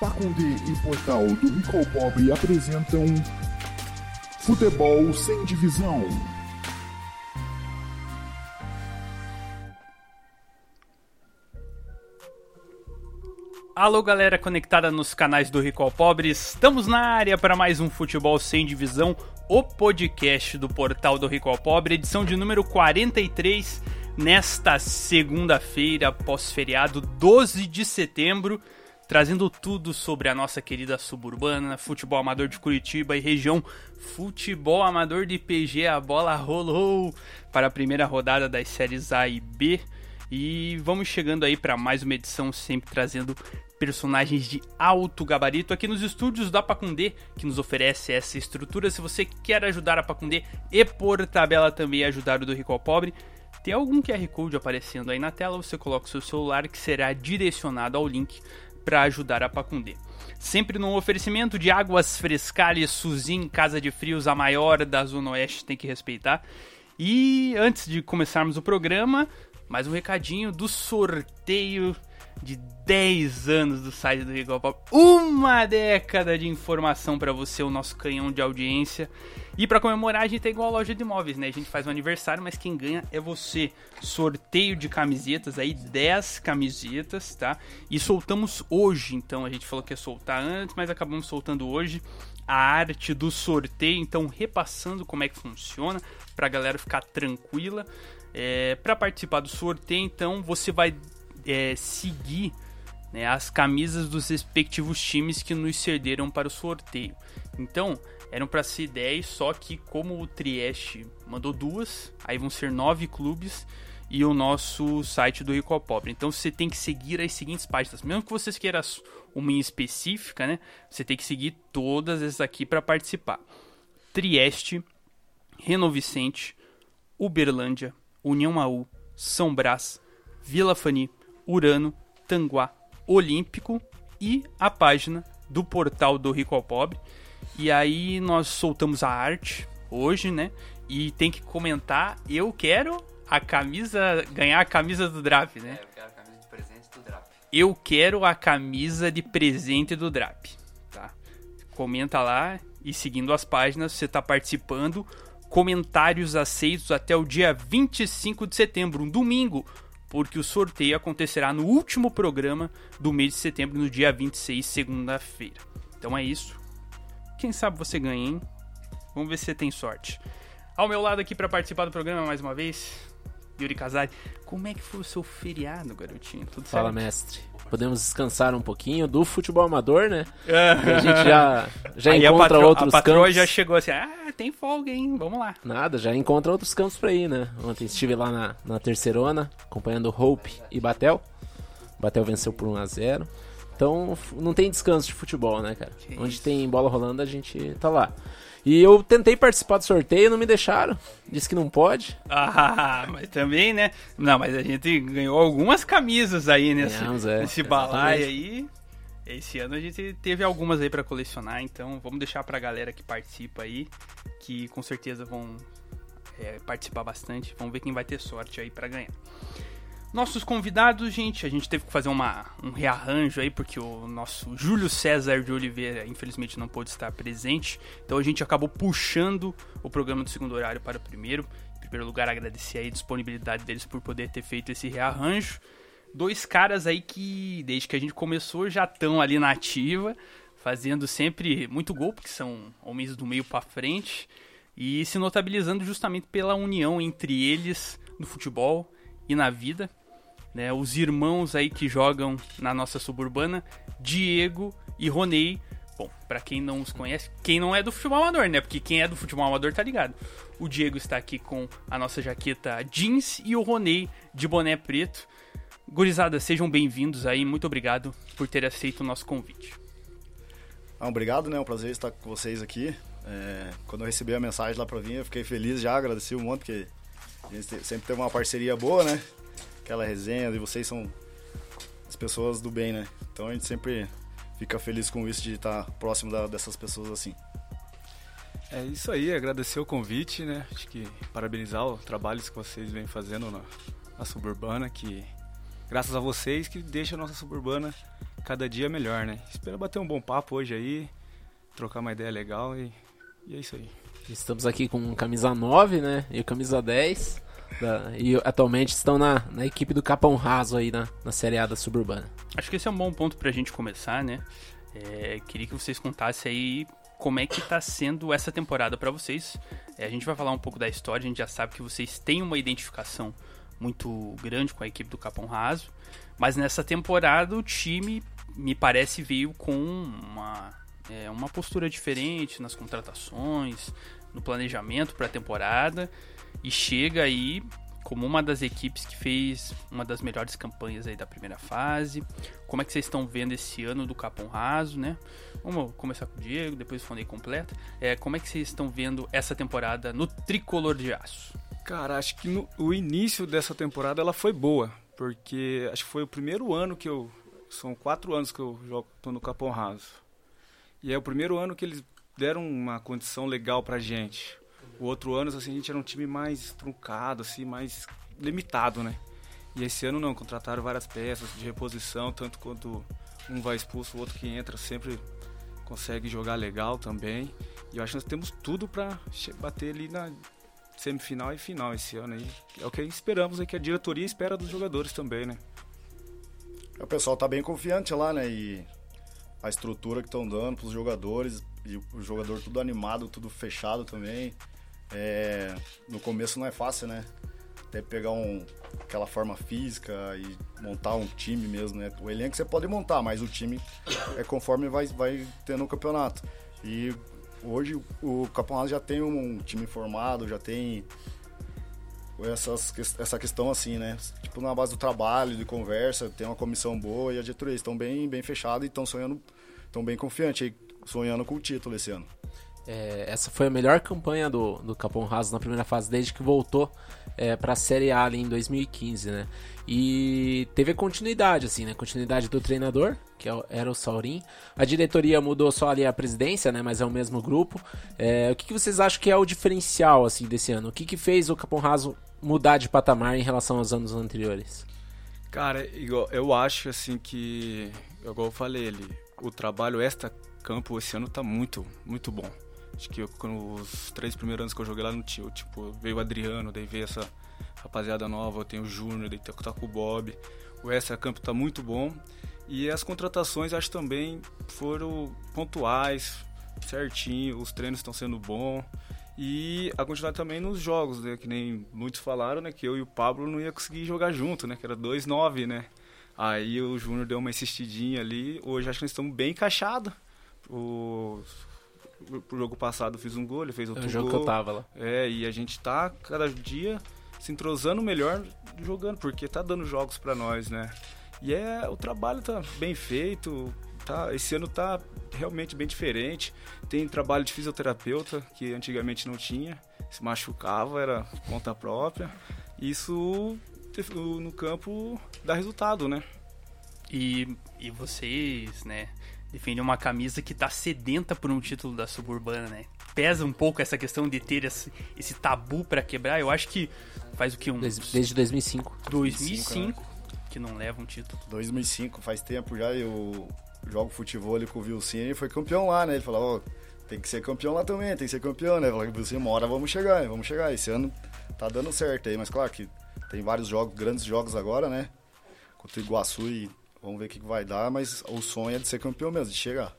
Pacundê e Portal do Rico Pobre apresentam Futebol Sem Divisão. Alô, galera conectada nos canais do Rico ao Pobre, estamos na área para mais um Futebol Sem Divisão, o podcast do Portal do Rico ao Pobre, edição de número 43, nesta segunda-feira, pós-feriado, 12 de setembro, trazendo tudo sobre a nossa querida suburbana, futebol amador de Curitiba e região, futebol amador de PG, a bola rolou para a primeira rodada das séries A e B. E vamos chegando aí para mais uma edição, sempre trazendo personagens de alto gabarito aqui nos estúdios da Pacundê, que nos oferece essa estrutura. Se você quer ajudar a Pacundê e por tabela também ajudar o do Rico ao Pobre, tem algum QR Code aparecendo aí na tela, você coloca o seu celular que será direcionado ao link para ajudar a Pacundê. Sempre num oferecimento de águas frescales, Suzin, Casa de Frios, a maior da Zona Oeste, tem que respeitar. E antes de começarmos o programa, mais um recadinho do sorteio de 10 anos do site do Rico Pop. Uma década de informação para você, o nosso canhão de audiência. E para comemorar, a gente é igual a loja de imóveis, né? A gente faz um aniversário, mas quem ganha é você. Sorteio de camisetas aí, 10 camisetas, tá? E soltamos hoje, então a gente falou que ia soltar antes, mas acabamos soltando hoje a arte do sorteio, então repassando como é que funciona pra galera ficar tranquila. É, para participar do sorteio, então você vai é, seguir né, as camisas dos respectivos times que nos cederam para o sorteio. Então, eram para ser 10, só que como o Trieste mandou duas, aí vão ser nove clubes e o nosso site do Rico ao Pobre. Então você tem que seguir as seguintes páginas. Mesmo que vocês queiram uma em específica, né? Você tem que seguir todas essas aqui para participar. Trieste, Renovicente, Uberlândia, União AU, São Brás, Vila Fani, Urano, Tanguá, Olímpico e a página do portal do Rico ao Pobre. E aí nós soltamos a arte hoje, né? E tem que comentar, eu quero a camisa, ganhar a camisa do Drap, né? É, eu quero a camisa de presente do Drap. Eu quero a camisa de presente do Drap, tá? Comenta lá e seguindo as páginas, você tá participando. Comentários aceitos até o dia 25 de setembro, um domingo, porque o sorteio acontecerá no último programa do mês de setembro, no dia 26, segunda-feira. Então é isso. Quem sabe você ganha, hein? Vamos ver se você tem sorte. Ao meu lado aqui para participar do programa mais uma vez, Yuri Casari. Como é que foi o seu feriado, garotinho? Tudo Fala, certo? mestre. Podemos descansar um pouquinho do futebol amador, né? É. A gente já, já Aí a encontra patro- outros a patroa campos. já chegou assim, ah, tem folga, hein? Vamos lá. Nada, já encontra outros campos pra ir, né? Ontem estive lá na, na terceirona, acompanhando Hope e Batel. Batel venceu por 1x0. Então não tem descanso de futebol, né, cara? Que Onde isso. tem bola rolando, a gente tá lá. E eu tentei participar do sorteio, não me deixaram. Disse que não pode. Ah, mas também, né? Não, mas a gente ganhou algumas camisas aí nesse, Ganhamos, é, nesse balaio aí. Esse ano a gente teve algumas aí pra colecionar, então vamos deixar pra galera que participa aí, que com certeza vão é, participar bastante. Vamos ver quem vai ter sorte aí pra ganhar. Nossos convidados, gente, a gente teve que fazer uma, um rearranjo aí, porque o nosso Júlio César de Oliveira, infelizmente, não pôde estar presente. Então a gente acabou puxando o programa do segundo horário para o primeiro. Em primeiro lugar, agradecer aí a disponibilidade deles por poder ter feito esse rearranjo. Dois caras aí que, desde que a gente começou, já estão ali na ativa, fazendo sempre muito gol, porque são homens do meio para frente, e se notabilizando justamente pela união entre eles no futebol e na vida né, os irmãos aí que jogam na nossa suburbana, Diego e Ronei. Bom, pra quem não os conhece, quem não é do futebol amador, né? Porque quem é do futebol amador tá ligado. O Diego está aqui com a nossa jaqueta jeans e o Ronei de boné preto. Gurizada, sejam bem-vindos aí. Muito obrigado por ter aceito o nosso convite. Ah, obrigado, né? É um prazer estar com vocês aqui. É, quando eu recebi a mensagem lá pra vir, eu fiquei feliz já, agradeci um monte, porque a gente te- sempre teve uma parceria boa, né? Aquela resenha, e vocês são as pessoas do bem, né? Então a gente sempre fica feliz com isso de estar próximo da- dessas pessoas assim. É isso aí, agradecer o convite, né? Acho que parabenizar o trabalho que vocês vêm fazendo na, na suburbana, que graças a vocês que deixa a nossa suburbana cada dia melhor, né? Espero bater um bom papo hoje aí, trocar uma ideia legal e, e é isso aí. Estamos aqui com camisa 9, né? E camisa 10. Da, e atualmente estão na, na equipe do Capão Raso aí na, na Série A da Suburbana. Acho que esse é um bom ponto pra gente começar, né? É, queria que vocês contassem aí como é que tá sendo essa temporada para vocês. É, a gente vai falar um pouco da história, a gente já sabe que vocês têm uma identificação muito grande com a equipe do Capão Raso, mas nessa temporada o time me parece veio com uma, é, uma postura diferente nas contratações, no planejamento para a temporada e chega aí como uma das equipes que fez uma das melhores campanhas aí da primeira fase. Como é que vocês estão vendo esse ano do Capão Raso, né? Vamos começar com o Diego, depois o Fonei completa. É, como é que vocês estão vendo essa temporada no Tricolor de Aço? Cara, acho que no, o início dessa temporada ela foi boa, porque acho que foi o primeiro ano que eu... São quatro anos que eu jogo, tô no Capão Raso. E é o primeiro ano que eles deram uma condição legal pra gente. O outro ano, assim, a gente era um time mais truncado, assim, mais limitado, né? E esse ano não, contrataram várias peças de reposição, tanto quanto um vai expulso, o outro que entra sempre consegue jogar legal também. E eu acho que nós temos tudo para bater ali na semifinal e final esse ano aí. É o que esperamos, é que a diretoria espera dos jogadores também, né? O pessoal tá bem confiante lá, né? E a estrutura que estão dando pros jogadores, e o jogador tudo animado, tudo fechado também. É, no começo não é fácil, né? Até pegar um, aquela forma física e montar um time mesmo, né? O elenco você pode montar, mas o time é conforme vai, vai tendo o campeonato. E hoje o Capão já tem um time formado, já tem essas, essa questão assim, né? Tipo, na base do trabalho, de conversa, tem uma comissão boa e a diretoria estão bem, bem fechados e estão sonhando, estão bem confiantes, sonhando com o título esse ano. É, essa foi a melhor campanha do, do Capão Raso na primeira fase, desde que voltou é, para a Série A ali em 2015, né? E teve continuidade, assim, né? Continuidade do treinador, que é era o Saurim. A diretoria mudou só ali a presidência, né? Mas é o mesmo grupo. É, o que, que, vocês acham que é o diferencial, assim, desse ano? O que, que fez o Capão Raso mudar de patamar em relação aos anos anteriores? Cara, eu acho, assim, que... Igual eu falei, o trabalho extra-campo esse ano tá muito, muito bom. Acho que eu, os três primeiros anos que eu joguei lá no tio, tipo, veio o Adriano, daí veio essa rapaziada nova, eu tenho o Júnior, daí tá com o Bob. O extra campo tá muito bom. E as contratações acho também foram pontuais, certinho, os treinos estão sendo bons. E a continuidade também nos jogos, né? Que nem muitos falaram, né? Que eu e o Pablo não ia conseguir jogar junto, né? Que era 2-9, né? Aí o Júnior deu uma insistidinha ali. Hoje acho que nós estamos bem encaixados. O pro jogo passado fiz um gol, ele fez outro gol. É o jogo gol. que eu tava lá. É, e a gente tá cada dia se entrosando melhor jogando, porque tá dando jogos para nós, né? E é, o trabalho tá bem feito, tá, esse ano tá realmente bem diferente. Tem trabalho de fisioterapeuta, que antigamente não tinha, se machucava, era conta própria. Isso no campo dá resultado, né? E, e vocês, né, defende uma camisa que tá sedenta por um título da Suburbana, né? Pesa um pouco essa questão de ter esse, esse tabu para quebrar. Eu acho que faz o que? Um, desde, desde 2005. 2005, né? que não leva um título. 2005, faz tempo já. Eu jogo futebol ali com o Vilcine e foi campeão lá, né? Ele falou, oh, tem que ser campeão lá também, tem que ser campeão, né? Eu falei, Vilcine, uma hora vamos chegar, vamos chegar. Esse ano tá dando certo aí, mas claro que tem vários jogos, grandes jogos agora, né? Contra o Iguaçu e Vamos ver o que vai dar, mas o sonho é de ser campeão mesmo, de chegar.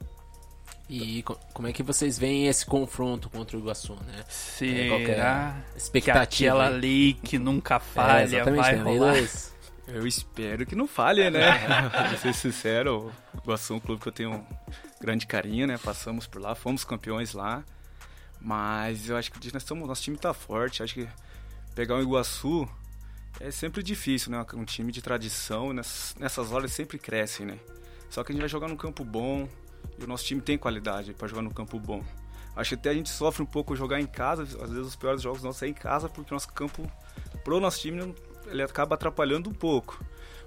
E como é que vocês veem esse confronto contra o Iguaçu, né? Será é expectativa, que aquela lei que nunca falha é, vai rolar? Eu espero que não falhe, né? pra ser sincero, o Iguaçu é um clube que eu tenho um grande carinho, né? Passamos por lá, fomos campeões lá. Mas eu acho que nós estamos, nosso time tá forte. Acho que pegar o Iguaçu é sempre difícil, né? Um time de tradição, nessas, horas sempre crescem, né? Só que a gente vai jogar num campo bom e o nosso time tem qualidade para jogar no campo bom. Acho que até a gente sofre um pouco jogar em casa, às vezes os piores jogos nossos é em casa, porque o nosso campo, pro nosso time, ele acaba atrapalhando um pouco.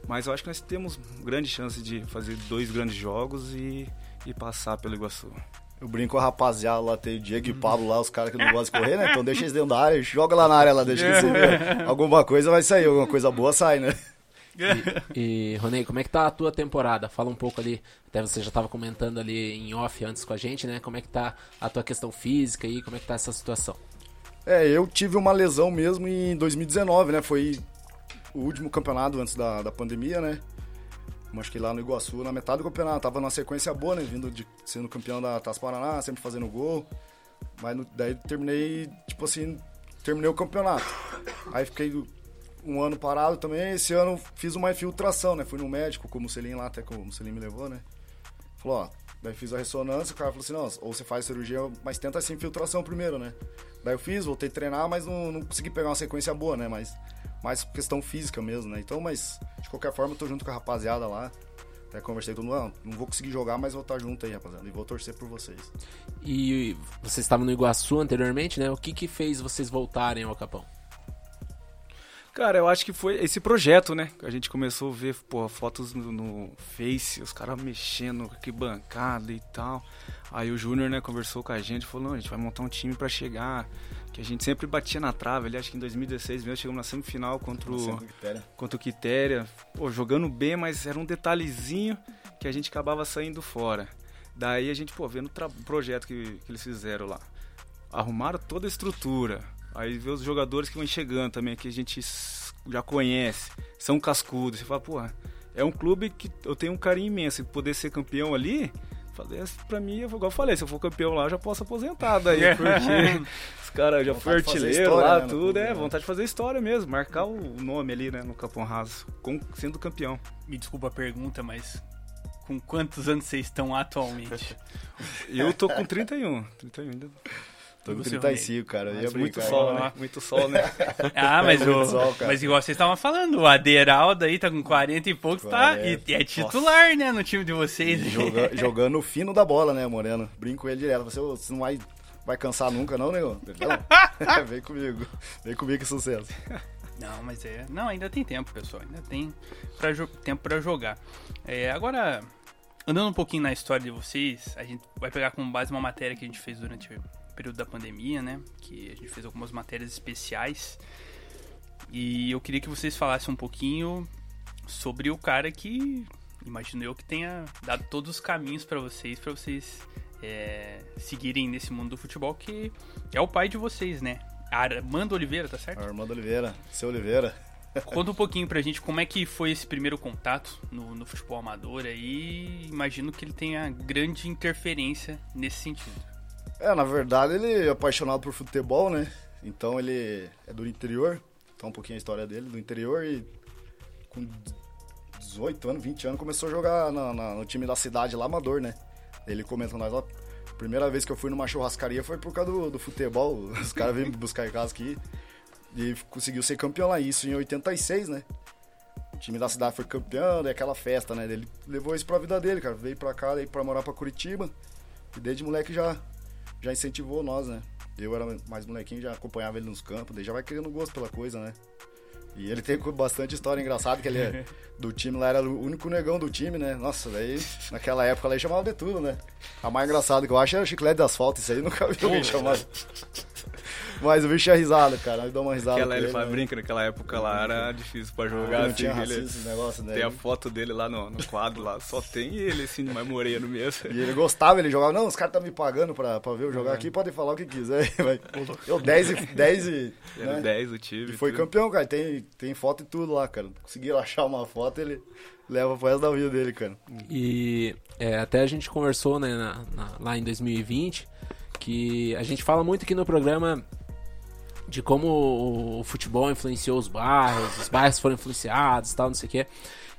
Mas eu acho que nós temos grande chance de fazer dois grandes jogos e, e passar pelo Iguaçu. Eu brinco com a rapaziada lá, tem o Diego e o Pablo lá, os caras que não gostam de correr, né? Então deixa eles dentro da área, joga lá na área lá, deixa que você ver. Alguma coisa vai sair, alguma coisa boa sai, né? E, e Ronei, como é que tá a tua temporada? Fala um pouco ali, até você já estava comentando ali em off antes com a gente, né? Como é que tá a tua questão física aí, como é que tá essa situação? É, eu tive uma lesão mesmo em 2019, né? Foi o último campeonato antes da, da pandemia, né? Acho que lá no Iguaçu, na metade do campeonato, tava numa sequência boa, né? Vindo de sendo campeão da Taça Paraná, sempre fazendo gol. Mas no, daí terminei, tipo assim, terminei o campeonato. Aí fiquei um ano parado também. Esse ano fiz uma infiltração, né? Fui no médico com o Mussolini lá, até que o Mussolini me levou, né? Falou, ó, daí fiz a ressonância, o cara falou assim, não, ou você faz cirurgia, mas tenta essa infiltração primeiro, né? Daí eu fiz, voltei a treinar, mas não, não consegui pegar uma sequência boa, né? Mas mais questão física mesmo, né? Então, mas de qualquer forma eu tô junto com a rapaziada lá. Até conversei com todo mundo, não, não vou conseguir jogar, mas vou estar junto aí, rapaziada. E vou torcer por vocês. E vocês estavam no Iguaçu anteriormente, né? O que que fez vocês voltarem ao Capão? Cara, eu acho que foi esse projeto, né? A gente começou a ver pô, fotos no, no Face, os caras mexendo que bancada e tal. Aí o Júnior, né, conversou com a gente, falou: não, a gente vai montar um time para chegar. Que a gente sempre batia na trave. Ali, acho que em 2016 mesmo, chegamos na semifinal contra o, contra o Quitéria. Pô, jogando bem, mas era um detalhezinho que a gente acabava saindo fora. Daí a gente, pô, vendo o projeto que, que eles fizeram lá. Arrumaram toda a estrutura Aí vê os jogadores que vão chegando também, que a gente já conhece, são cascudos. Você fala, pô, é um clube que eu tenho um carinho imenso. E poder ser campeão ali, fazer pra mim, igual eu falei, se eu for campeão lá, eu já posso aposentar daí, porque os caras já foi artilheiro lá, né, tudo, é, né? vontade de fazer história mesmo, marcar o nome ali, né, no Capão Raso, com, sendo campeão. Me desculpa a pergunta, mas com quantos anos vocês estão atualmente? eu tô com 31, 31 ainda. Tô com 35, cara. Mas muito sol, né? Muito sol, né? ah, mas, o, sol, mas igual vocês estavam falando, o Aderaldo aí tá com 40 e poucos, 40. tá? E, é titular, Nossa. né, no time de vocês. Joga, jogando o fino da bola, né, Moreno? Brinco ele direto. Você, você não vai, vai cansar nunca, não, negão? Vem comigo. Vem comigo que sucesso. Não, mas é. Não, ainda tem tempo, pessoal. Ainda tem pra tempo para jogar. É, agora, andando um pouquinho na história de vocês, a gente vai pegar como base uma matéria que a gente fez durante período da pandemia, né? Que a gente fez algumas matérias especiais. E eu queria que vocês falassem um pouquinho sobre o cara que imagino eu que tenha dado todos os caminhos para vocês, para vocês é, seguirem nesse mundo do futebol, que é o pai de vocês, né? Armando Oliveira, tá certo? Armando Oliveira, seu Oliveira. Conta um pouquinho pra gente como é que foi esse primeiro contato no, no futebol amador aí. Imagino que ele tenha grande interferência nesse sentido. É, na verdade ele é apaixonado por futebol, né? Então ele é do interior, tá um pouquinho a história dele, do interior e com 18 anos, 20 anos começou a jogar na, na, no time da cidade lá, amador, né? Ele comenta com nós, ó, primeira vez que eu fui numa churrascaria foi por causa do, do futebol, os caras vêm buscar em casa aqui e conseguiu ser campeão lá, isso em 86, né? O time da cidade foi campeão, daí aquela festa, né? Ele levou isso pra vida dele, cara, veio pra cá, daí pra morar pra Curitiba e desde moleque já já incentivou nós, né? Eu era mais molequinho, já acompanhava ele nos campos, daí já vai criando gosto pela coisa, né? E ele tem bastante história engraçada, que ele é do time lá, era o único negão do time, né? Nossa, daí naquela época lá ele chamava de tudo, né? A mais engraçada que eu acho era chiclete de asfalto, isso aí nunca vi alguém chamar. Mas o bicho é risada, cara. Dá uma risada. Aquela, ele, ele né? brinca, naquela época lá era difícil pra jogar. Ah, assim, ele, negócio, né? Tem a foto dele lá no, no quadro lá. Só tem ele, assim, mais moreno mesmo. E ele gostava, ele jogava. Não, os caras estão tá me pagando pra, pra ver eu jogar é. aqui, podem falar o que quiser. Eu 10 e. 10 e. Né? 10 o time. E foi tudo. campeão, cara. Tem, tem foto e tudo lá, cara. Conseguiram achar uma foto, ele leva pro resto da vida dele, cara. E é, até a gente conversou, né, na, na, lá em 2020, que a gente fala muito aqui no programa de como o futebol influenciou os bairros, os bairros foram influenciados tal, não sei o quê.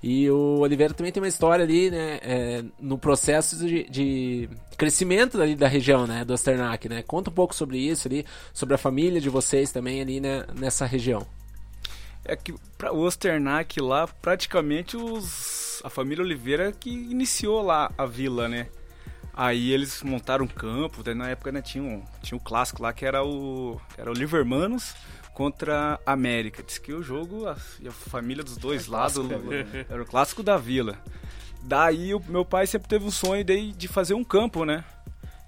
E o Oliveira também tem uma história ali, né, é, no processo de, de, crescimento ali da região, né, do Osternac, né? Conta um pouco sobre isso ali, sobre a família de vocês também ali, né, nessa região. É que para o Osternac lá, praticamente os, a família Oliveira que iniciou lá a vila, né? Aí eles montaram um campo, na época né, tinha, um, tinha um clássico lá que era o, era o Livermanos contra a América. Diz que o jogo, a, a família dos dois é lados, era o clássico da vila. Daí o meu pai sempre teve um sonho de, de fazer um campo, né?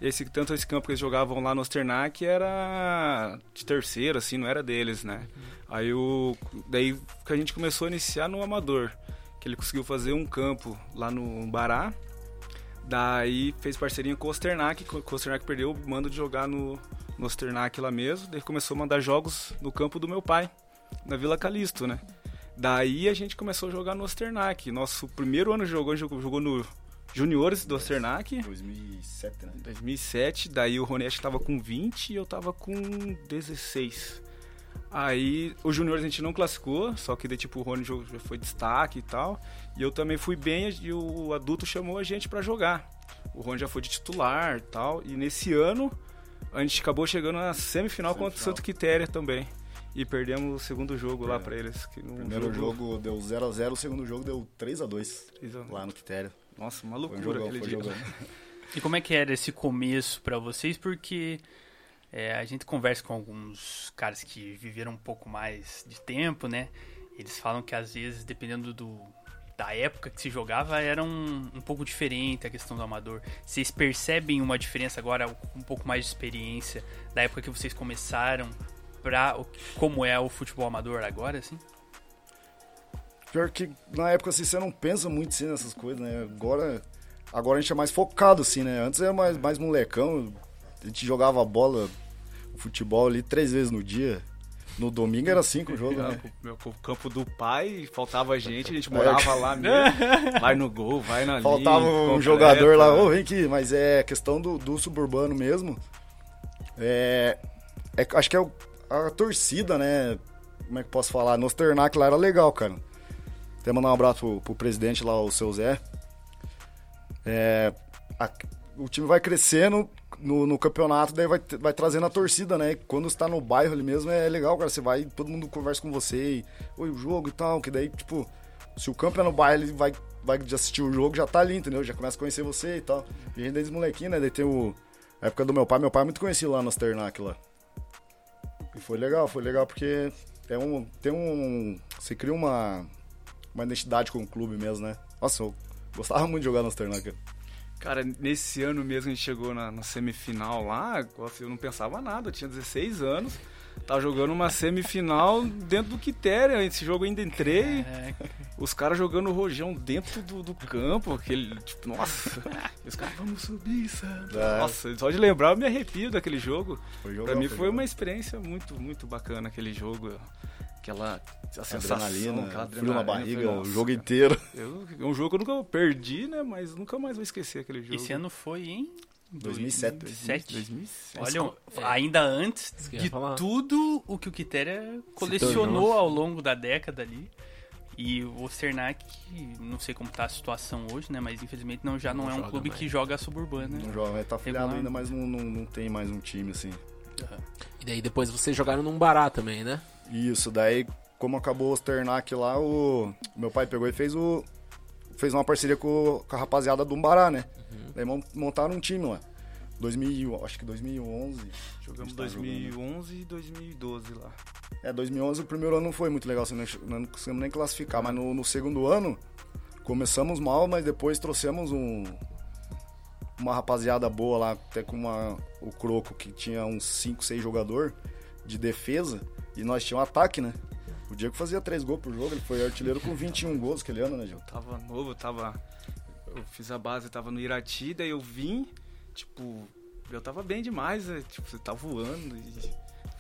Esse, tanto esse campo que eles jogavam lá no Osternac era de terceiro, assim, não era deles, né? Aí o. Daí que a gente começou a iniciar no Amador. Que ele conseguiu fazer um campo lá no Bará. Daí fez parceria com o Osternac, que o Osternac perdeu o mando de jogar no, no Osternac lá mesmo. Daí começou a mandar jogos no campo do meu pai, na Vila Calisto, né? Daí a gente começou a jogar no Osternac. Nosso primeiro ano jogou, jogou, jogou no Juniores do Osternac. 2007, né? 2007, daí o Rony acho que tava com 20 e eu tava com 16. Aí o Juniores a gente não classificou, só que daí, tipo, o Rony já foi destaque e tal. E eu também fui bem e o adulto chamou a gente para jogar. O Rony já foi de titular e tal. E nesse ano a gente acabou chegando na semifinal, semifinal. contra o Santo Quitéria também. E perdemos o segundo jogo é. lá pra eles. Que Primeiro jogo, jogo deu 0x0, o segundo jogo deu 3x2 lá no Quitéria. Nossa, uma loucura um aquele dia. E como é que era esse começo para vocês? Porque é, a gente conversa com alguns caras que viveram um pouco mais de tempo, né? Eles falam que às vezes, dependendo do, da época que se jogava, era um, um pouco diferente a questão do amador. Vocês percebem uma diferença agora, um pouco mais de experiência, da época que vocês começaram pra como é o futebol amador agora, assim? Pior que na época assim, você não pensa muito assim, nessas coisas, né? Agora, agora a gente é mais focado, assim, né? Antes era mais, mais molecão, a gente jogava bola, futebol ali três vezes no dia. No domingo era cinco jogos, né? Meu, o campo do pai, faltava gente, a gente morava lá mesmo. Vai no gol, vai na Faltava linha, um completa. jogador lá, ô, oh, vem aqui, mas é questão do, do suburbano mesmo. É, é, acho que é o, a torcida, né? Como é que posso falar? No Sternac lá era legal, cara. Até mandar um abraço pro, pro presidente lá, o seu Zé. É, a, o time vai crescendo no, no, campeonato, daí vai, vai trazendo a torcida, né? Quando está no bairro ali mesmo é legal, cara. Você vai, todo mundo conversa com você, e, oi, o jogo e tal, que daí, tipo, se o campo é no bairro, ele vai, vai assistir o jogo, já tá ali, entendeu? Já começa a conhecer você e tal. E a gente desde molequinho, né? Daí tem o. A época do meu pai, meu pai é muito conhecido lá no Sternac lá. E foi legal, foi legal porque é um, tem um. Você cria uma uma identidade com o clube mesmo, né? Nossa, eu gostava muito de jogar no Sternac. Cara, nesse ano mesmo a gente chegou na, na, semifinal lá, eu não pensava nada, eu tinha 16 anos, tava jogando uma semifinal dentro do Quitéria, esse jogo ainda entrei, os caras jogando o rojão dentro do, do campo, aquele, tipo, nossa, os caras, vamos subir, sabe? É. Nossa, só de lembrar eu me arrepio daquele jogo. Foi jogão, pra mim foi, foi uma experiência muito, muito bacana aquele jogo aquela a sensação, adrenalina, aquela frio na barriga o jogo inteiro. Eu, é um jogo que eu nunca perdi, né? Mas nunca mais vou esquecer aquele jogo. Esse ano foi em 2007. 2007. 2007. Olha, é. ainda antes de tudo o que o Quitéria colecionou ao longo da década ali. E o Cernac, não sei como tá a situação hoje, né? Mas infelizmente não, já não, não é um clube mais. que joga a suburbana. Não joga, tá afiliado ainda, mas não, não, não tem mais um time assim. Uhum. E daí depois vocês jogaram num Bará também, né? Isso, daí como acabou o Sternac lá, o meu pai pegou e fez o fez uma parceria com, com a rapaziada do Umbará, né? Uhum. Daí montaram um time lá. 2000, acho que 2011. Jogamos 2011 e 2012 lá. É, 2011 o primeiro ano não foi muito legal, assim, não conseguimos nem classificar, mas no, no segundo ano começamos mal, mas depois trouxemos um uma rapaziada boa lá, até com uma, o Croco, que tinha uns 5, 6 jogador de defesa, e nós tínhamos um ataque, né? O Diego fazia 3 gols por jogo, ele foi artilheiro com 21 gols aquele ano, né, Gil? Tava novo, tava. Eu fiz a base, tava no Irati, daí eu vim, tipo, eu tava bem demais, né? Tipo, você tá voando e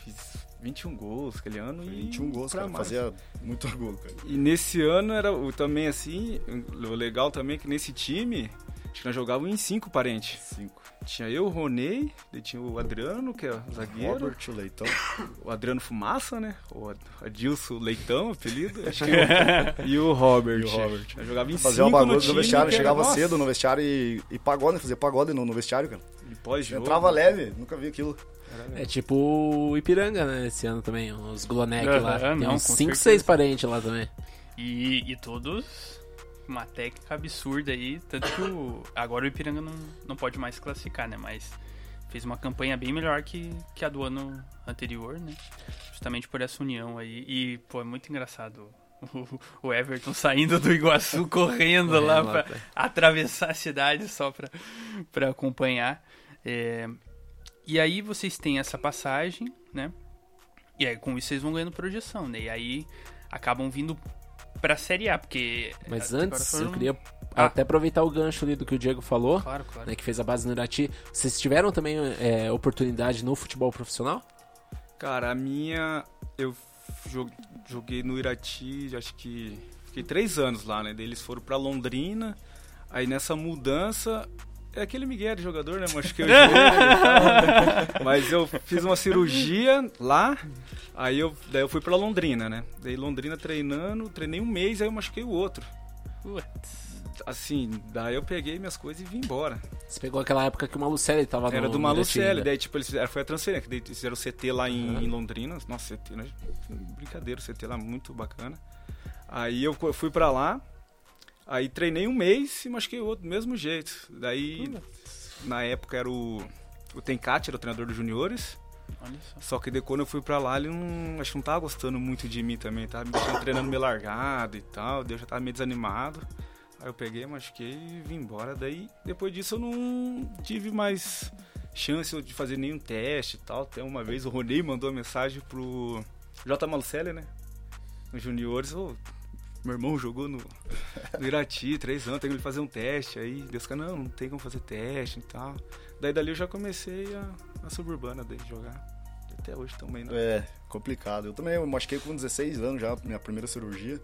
fiz 21 gols aquele ano. Foi 21 gols, cara, mais. fazia muito gol, cara. E nesse ano era também assim, o legal também é que nesse time Acho que nós jogávamos em cinco parentes. Cinco. Tinha eu, o Ronei, tinha o Adriano, que é o zagueiro. Robert o Leitão. O Adriano Fumaça, né? O Adilson Leitão, apelido. Acho que é e o Robert. E o Robert. Nós jogava em Fazia cinco uma bagunça no, no vestiário, chegava nossa. cedo no vestiário e, e pagode, fazia pagode no, no vestiário, cara. E pós-jogo. Entrava leve, nunca vi aquilo. É tipo o Ipiranga, né? Esse ano também, os Glonek uhum, lá. Tem uns 5, 6 parentes lá também. E, e todos uma técnica absurda aí. Tanto que o, agora o Ipiranga não, não pode mais classificar, né? Mas fez uma campanha bem melhor que, que a do ano anterior, né? Justamente por essa união aí. E, pô, é muito engraçado o, o Everton saindo do Iguaçu, correndo lá pra atravessar a cidade só pra, pra acompanhar. É, e aí vocês têm essa passagem, né? E aí com isso vocês vão ganhando projeção, né? E aí acabam vindo pra Série A, porque... Mas antes, foram- eu queria Ah. até aproveitar o gancho ali do que o Diego falou, Claro, claro. né, que fez a base no Irati. Vocês tiveram também é, oportunidade no futebol profissional? Cara, a minha. Eu jo- joguei no Irati, acho que. Fiquei três anos lá, né? Daí eles foram pra Londrina. Aí nessa mudança. É aquele Miguel de jogador, né? Machuquei o joelho e tal. Mas eu fiz uma cirurgia lá. Aí eu, daí eu fui pra Londrina, né? Daí Londrina treinando, treinei um mês, aí eu machuquei o outro. Putz. Assim, daí eu peguei minhas coisas e vim embora. Você pegou aquela época que o Malucelli tava Era do no Irati Malucelli, ainda. daí tipo, eles fizeram, foi a transferência, daí eles fizeram o CT lá em, em Londrina. Nossa, CT, né? Brincadeira, o CT lá muito bacana. Aí eu fui pra lá, aí treinei um mês e machuquei o outro do mesmo jeito. Daí, na época era o, o Tencate, era o treinador dos juniores. Olha só. Só que daí quando eu fui pra lá, ele não, acho que não tava gostando muito de mim também, tava me deixando treinando meio largado e tal, daí eu já tava meio desanimado. Aí eu peguei, machuquei e vim embora. Daí, depois disso, eu não tive mais chance de fazer nenhum teste e tal. Até uma vez o Ronei mandou uma mensagem pro J. Malucelli, né? Nos juniores, ô, meu irmão jogou no, no Irati, três anos, tem que fazer um teste. Aí Deus cara, não, não tem como fazer teste e tal. Daí dali eu já comecei a, a suburbana daí jogar. Até hoje também, né? É, complicado. Eu também eu machuquei com 16 anos já, minha primeira cirurgia.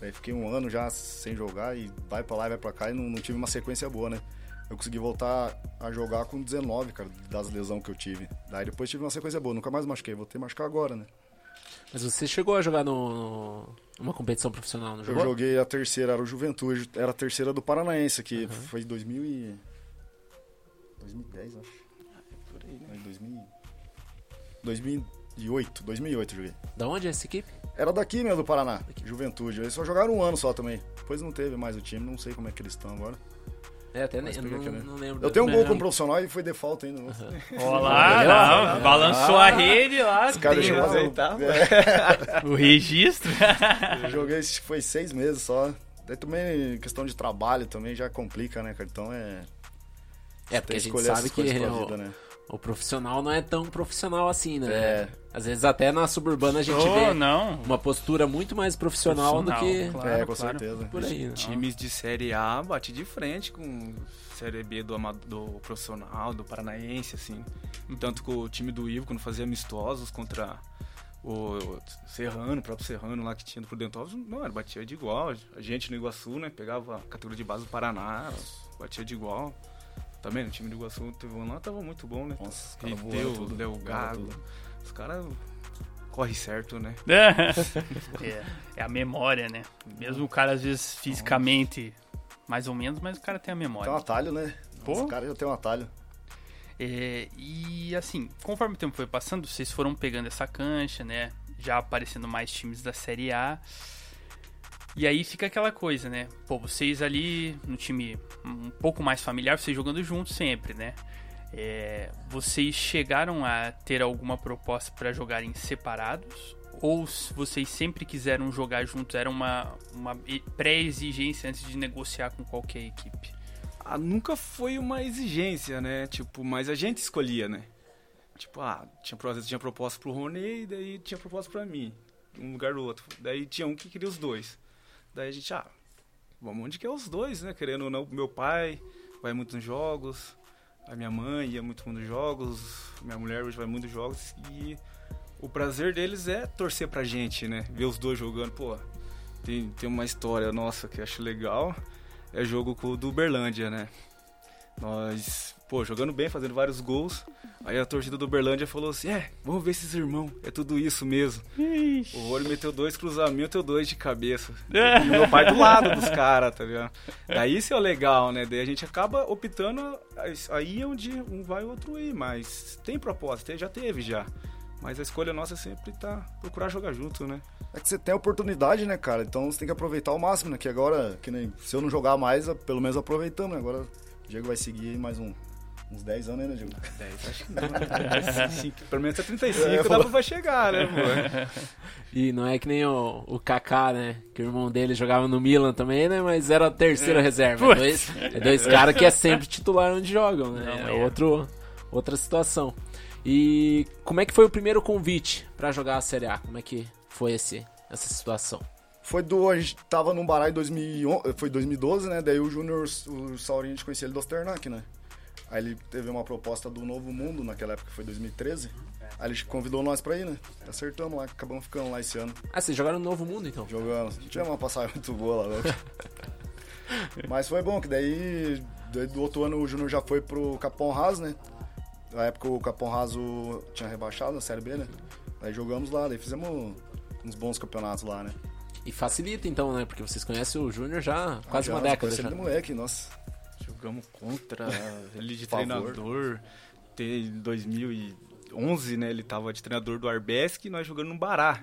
Aí fiquei um ano já sem jogar e vai pra lá e vai pra cá e não, não tive uma sequência boa, né? Eu consegui voltar a jogar com 19, cara, das lesões que eu tive. Daí depois tive uma sequência boa, nunca mais machuquei, vou ter que machucar agora, né? Mas você chegou a jogar no, numa competição profissional, não Eu jogou? joguei a terceira, era o Juventude, era a terceira do Paranaense, que foi em 2000 e... 2010, acho. Por aí, né? Foi em 2000... 2008, 2008 eu joguei. Da onde é essa equipe? Era daqui mesmo, do Paraná, Juventude. Eles só jogaram um ano só também. Depois não teve mais o time, não sei como é que eles estão agora. É, até nem, não, aqui, né? não lembro. Eu tenho um gol como profissional e foi default ainda. né? Olá, não, balançou a rede lá, Os caras azeitava. É, o registro. eu joguei, foi seis meses só. Daí também, questão de trabalho também já complica, né, cara? Então é. É, porque a gente sabe que coisas pra o, vida, né? O profissional não é tão profissional assim, né? É. Às vezes até na suburbana a gente Oh, vê não. uma postura muito mais profissional, do que Claro, é, com claro. certeza. por aí, né? Times de Série A bate de frente com Série B do, do profissional, do paranaense, assim. Tanto que o time do Ivo, quando fazia amistosos contra o Serrano, o próprio Serrano lá que tinha do Prudentópolis, não, era, batia de igual. A gente no Iguaçu, né, pegava a categoria de base do Paraná, batia de igual. Também, no time do Iguaçu teve um lá, tava muito bom, né? Nossa, os Rideu, tudo, Léo Gago. Os caras correm certo, né? É, é a memória, né? Mesmo o cara, às vezes, fisicamente, mais ou menos, mas o cara tem a memória. Tem um atalho, né? Pô. Os caras já tem um atalho. É, e assim, conforme o tempo foi passando, vocês foram pegando essa cancha, né? Já aparecendo mais times da Série A. E aí fica aquela coisa, né? Pô, vocês ali no time um pouco mais familiar, vocês jogando juntos sempre, né? É, vocês chegaram a ter alguma proposta para jogarem separados? Ou s- vocês sempre quiseram jogar juntos? Era uma, uma e- pré-exigência antes de negociar com qualquer equipe? Ah, nunca foi uma exigência, né? Tipo, mas a gente escolhia, né? Tipo, ah, tinha, tinha proposta pro Rony, daí tinha proposta pra mim, um lugar do outro. Daí tinha um que queria os dois. Daí a gente, ah, vamos onde que é os dois, né? Querendo ou não, meu pai vai muito nos jogos, a minha mãe ia muito nos jogos, minha mulher hoje vai muito nos jogos e o prazer deles é torcer pra gente, né? Ver os dois jogando, pô. Tem, tem uma história nossa que eu acho legal. É jogo do Uberlândia, né? Nós, pô, jogando bem, fazendo vários gols. Aí a torcida do Uberlândia falou assim: É, vamos ver esses irmãos, é tudo isso mesmo. O olho meteu dois cruzamentos, eu dois de cabeça. E meu pai do lado dos caras, tá vendo? Daí isso é o legal, né? Daí a gente acaba optando aí é onde um vai e o outro ir. Mas tem proposta, já teve já. Mas a escolha nossa é sempre tá procurar jogar junto, né? É que você tem a oportunidade, né, cara? Então você tem que aproveitar ao máximo, né? Que agora, que nem, se eu não jogar mais, pelo menos aproveitamos, né? Agora o Diego vai seguir aí mais um, Uns 10 anos ainda, Diego. 10, acho que não. Né? Pelo menos até 35 É, dá pra chegar, né, pô? E não é que nem o, o Kaká, né? Que o irmão dele jogava no Milan também, né? Mas era a terceira reserva. É dois, é dois caras que é sempre titular onde jogam, né? Não é é. outro, outra situação. E como é que foi o primeiro convite pra jogar a Série A? Como é que foi esse, essa situação? Foi do. A gente tava num baralho em 2011, foi 2012, né? Daí o Júnior, o Saurinho, a gente conhecia ele do Osternac, né? Aí ele teve uma proposta do Novo Mundo, naquela época foi 2013. Aí ele convidou nós pra ir, né? Acertamos lá, acabamos ficando lá esse ano. Ah, vocês jogaram no Novo Mundo então? Jogamos. Não tinha uma passagem muito boa lá, não. Mas foi bom, que daí, daí do outro ano o Júnior já foi pro Capão Raso, né? Na época o Capão Raso tinha rebaixado na Série B, né? Aí jogamos lá, daí fizemos uns bons campeonatos lá, né? E facilita então, né? Porque vocês conhecem o Júnior já há quase Ah, Já, uma década. Já. ele de moleque, nossa. Jogamos contra ele de treinador. Em 2011, né? Ele tava de treinador do Arbesk e nós jogando no Bará.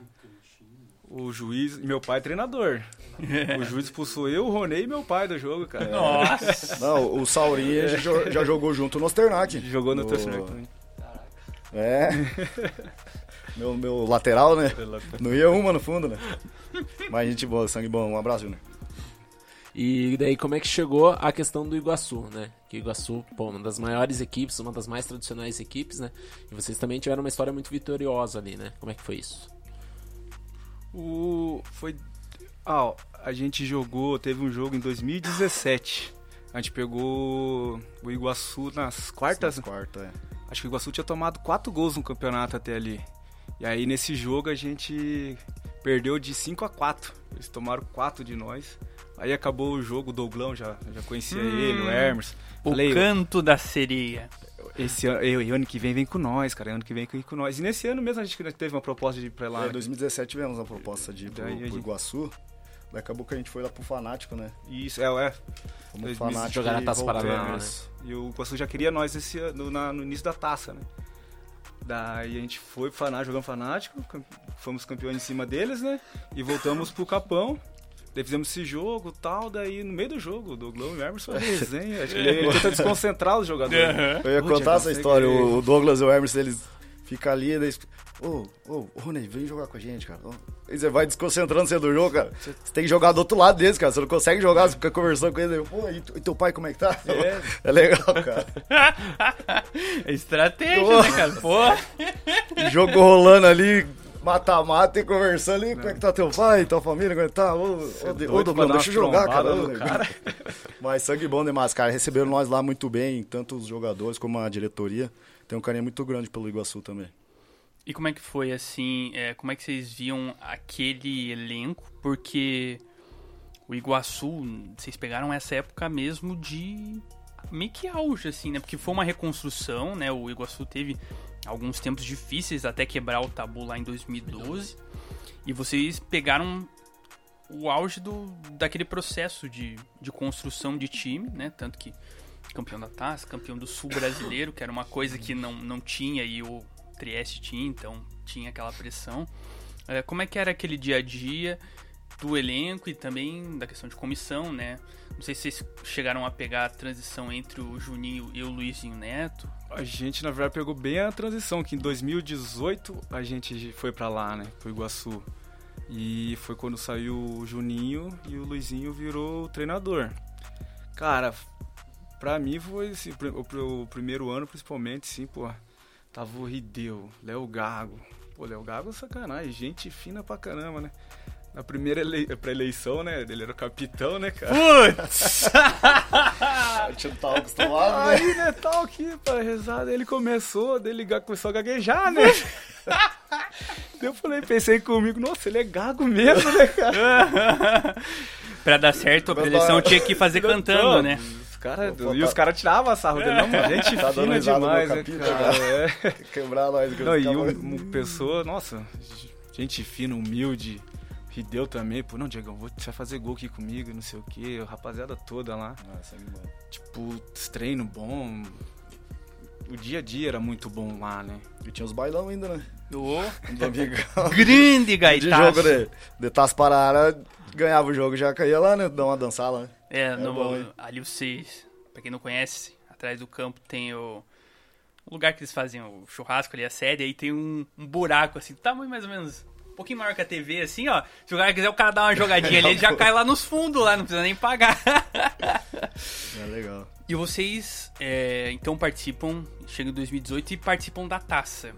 O juiz, meu pai é treinador. O juiz expulsou eu, o Ronei e meu pai do jogo, cara. Nossa. Não, o Saurinho já, já jogou junto no Osternac. Jogou no torcedor também. É. meu, meu lateral, né? Não ia uma no fundo, né? Mas gente boa, sangue bom. Um abraço, Júnior. E daí como é que chegou a questão do Iguaçu, né? Que o Iguaçu, pô, uma das maiores equipes, uma das mais tradicionais equipes, né? E vocês também tiveram uma história muito vitoriosa ali, né? Como é que foi isso? O foi ah, ó, a gente jogou, teve um jogo em 2017. A gente pegou o Iguaçu nas quartas. Quarta, é. Acho que o Iguaçu tinha tomado quatro gols no campeonato até ali. E aí nesse jogo a gente perdeu de 5 a 4. Eles tomaram quatro de nós. Aí acabou o jogo, o Douglão já, já conhecia ele, o Hermes. O Falei, canto da sereia. esse ano, eu, e ano que vem vem com nós, cara. Ano que vem vem com nós. E nesse ano mesmo a gente teve uma proposta de ir pra lá. É, 2017 tivemos a proposta de ir pro, a pro gente- Iguaçu. Daí acabou que a gente foi lá pro Fanático, né? Isso, é, é. Fomos 2000 Fanático jogaram a e Taça. Paraná, né? E o Iguaçu já queria nós esse ano, na- no início da taça, né? Daí a gente foi pro Fanático, jogando Fanático, fomos campeões em cima deles, né? E voltamos pro Capão. Daí fizemos esse jogo e tal, daí no meio do jogo, o Douglas e o Emerson resenha. Acho que ele tenta desconcentrar os jogadores. Eu ia contar Diego, essa história. O Douglas e o Hermes, eles ficam ali, daí... Ô, ô, ô, vem jogar com a gente, cara. Aí você vai desconcentrando você do jogo, cara. Você tem que jogar do outro lado deles, cara. Você não consegue jogar, você fica conversando com eles. Aí, Pô, e, e teu pai como é que tá? É. É legal, cara. É estratégia, Pô. né, cara? Pô. Jogo rolando ali, mata-mata e conversando ali. Como é que tá teu pai, tua família, como é que tá? Ô, ô, ô, dar deixa eu jogar, cara. Ô, Ney. cara. Mas sangue bom demais, cara. Receberam nós lá muito bem, tanto os jogadores como a diretoria. Tem um carinho muito grande pelo Iguaçu também. E como é que foi, assim, é, como é que vocês viam aquele elenco? Porque o Iguaçu, vocês pegaram essa época mesmo de meio que auge, assim, né? Porque foi uma reconstrução, né? O Iguaçu teve alguns tempos difíceis até quebrar o tabu lá em 2012. E vocês pegaram o auge do, daquele processo de, de construção de time, né? Tanto que campeão da taça, campeão do sul brasileiro, que era uma coisa que não, não tinha e o Trieste tinha, então tinha aquela pressão. É, como é que era aquele dia a dia do elenco e também da questão de comissão, né? Não sei se vocês chegaram a pegar a transição entre o Juninho e o Luizinho Neto. A gente, na verdade, pegou bem a transição, que em 2018 a gente foi pra lá, né? Pro Iguaçu. E foi quando saiu o Juninho e o Luizinho virou treinador. Cara, pra mim foi assim, o primeiro ano, principalmente, sim, pô. Tava o Rideu, Léo Gago. Pô, Léo Gago é sacanagem, gente fina pra caramba, né? Na primeira ele... pré-eleição, né? Ele era o capitão, né, cara? Putz! A gente não tava acostumado, né? Aí, né, tal aqui, pra rezar, daí ele começou, daí ele começou a gaguejar, né? Daí eu falei, pensei comigo, nossa, ele é gago mesmo, né, cara? pra dar certo, a preleção tinha que fazer cantando, né? Cara, Pô, e tá- os caras tiravam a sarro dele, não, mano, gente Tá dando fina demais, né, capítulo, cara? né? É. Quebrar nós. Não, e um, uma pessoa, nossa, gente fina, humilde, Rideu também, pô, não, Diego, vou, você vai fazer gol aqui comigo, não sei o que, a rapaziada toda lá. Ah, sangue bom. Tipo, treino bom. O dia a dia era muito bom lá, né? E tinha os bailão ainda, né? Ô, Um domingão. grande de gaitaço. jogo de, de Taça Parara, ganhava o jogo, já caía lá, né? Dar uma dançada lá. É, É no, bom, ali vocês, pra quem não conhece, atrás do campo tem o, o lugar que eles fazem o churrasco ali, a sede, aí tem um, um buraco, assim, tamanho mais ou menos um pouquinho maior que a TV, assim, ó. Se o cara quiser o cara dar uma jogadinha ali, ele já cai lá nos fundos, lá, não precisa nem pagar. É legal. E vocês, é, então, participam, chegam em 2018 e participam da taça.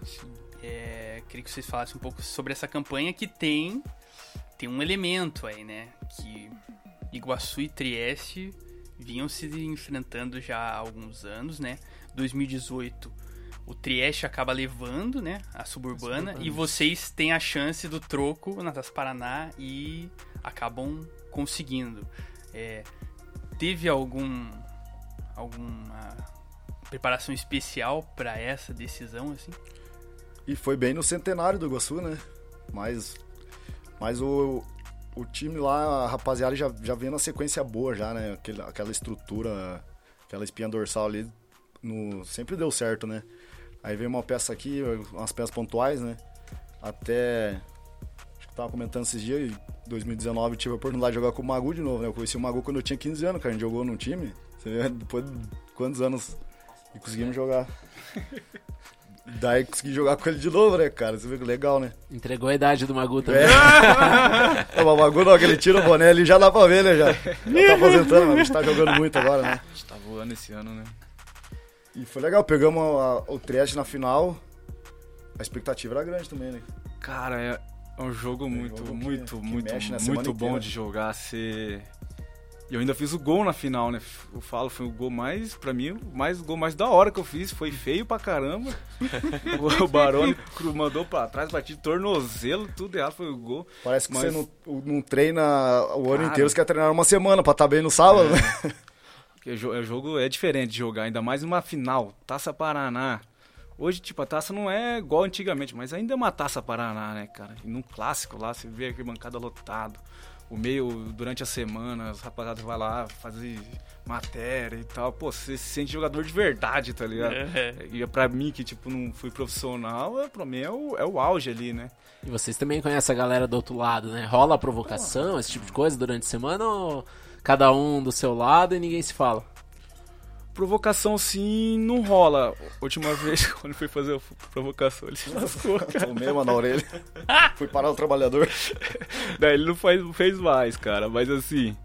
É, queria que vocês falassem um pouco sobre essa campanha que tem, tem um elemento aí, né? Que Iguaçu e Trieste vinham se enfrentando já há alguns anos, né? 2018 o Trieste acaba levando, né, a suburbana, Suburbana. e vocês têm a chance do troco na Taça Paraná e acabam conseguindo. É, teve algum alguma preparação especial para essa decisão assim? E foi bem no centenário do Iguaçu, né? Mas, mas o, o time lá, a rapaziada já, já vem na sequência boa já, né? Aquele, aquela estrutura, aquela espinha dorsal ali, no, sempre deu certo, né? Aí veio uma peça aqui, umas peças pontuais, né? Até. Acho que eu tava comentando esses dias, em 2019 eu tive a oportunidade de jogar com o Magu de novo, né? Eu conheci o Magu quando eu tinha 15 anos, cara. A gente jogou num time. Você vê, depois de quantos anos e conseguimos jogar. Daí consegui jogar com ele de novo, né, cara? Você vê que legal, né? Entregou a idade do Magu também. É. o Magu não, aquele tira o boné ali já dá pra ver, né? Já, já tá aposentando, mas a gente tá jogando muito agora, né? A gente tá voando esse ano, né? E foi legal, pegamos a- o Trieste na final. A expectativa era grande também, né? Cara, é, é um jogo muito, jogo que- muito, que muito, na semana muito bom inteira. de jogar. Você... E eu ainda fiz o gol na final, né? Eu falo, foi o gol mais, pra mim, o mais, o gol mais da hora que eu fiz. Foi feio pra caramba. o Barone mandou pra trás, bati tornozelo, tudo errado, foi o gol. Parece que Mas- você não, não treina o ano Cara. inteiro, você quer treinar uma semana pra estar bem no sábado, né? Porque o o jogo é diferente de jogar, ainda mais numa final, Taça Paraná. Hoje, tipo, a taça não é igual antigamente, mas ainda é uma Taça Paraná, né, cara? E num clássico lá, você vê aquele bancada lotado. O meio, durante a semana, os rapaziada vai lá fazer matéria e tal. Pô, você se sente jogador de verdade, tá ligado? É. E é pra mim, que, tipo, não fui profissional, é, pra mim é o, é o auge ali, né? E vocês também conhecem a galera do outro lado, né? Rola a provocação, esse tipo de coisa durante a semana ou cada um do seu lado e ninguém se fala? Provocação, sim, não rola. Última vez, quando fui fazer a provocação, ele se lascou. Tomei uma na orelha. Fui parar o trabalhador. Daí ele não faz, fez mais, cara. Mas assim,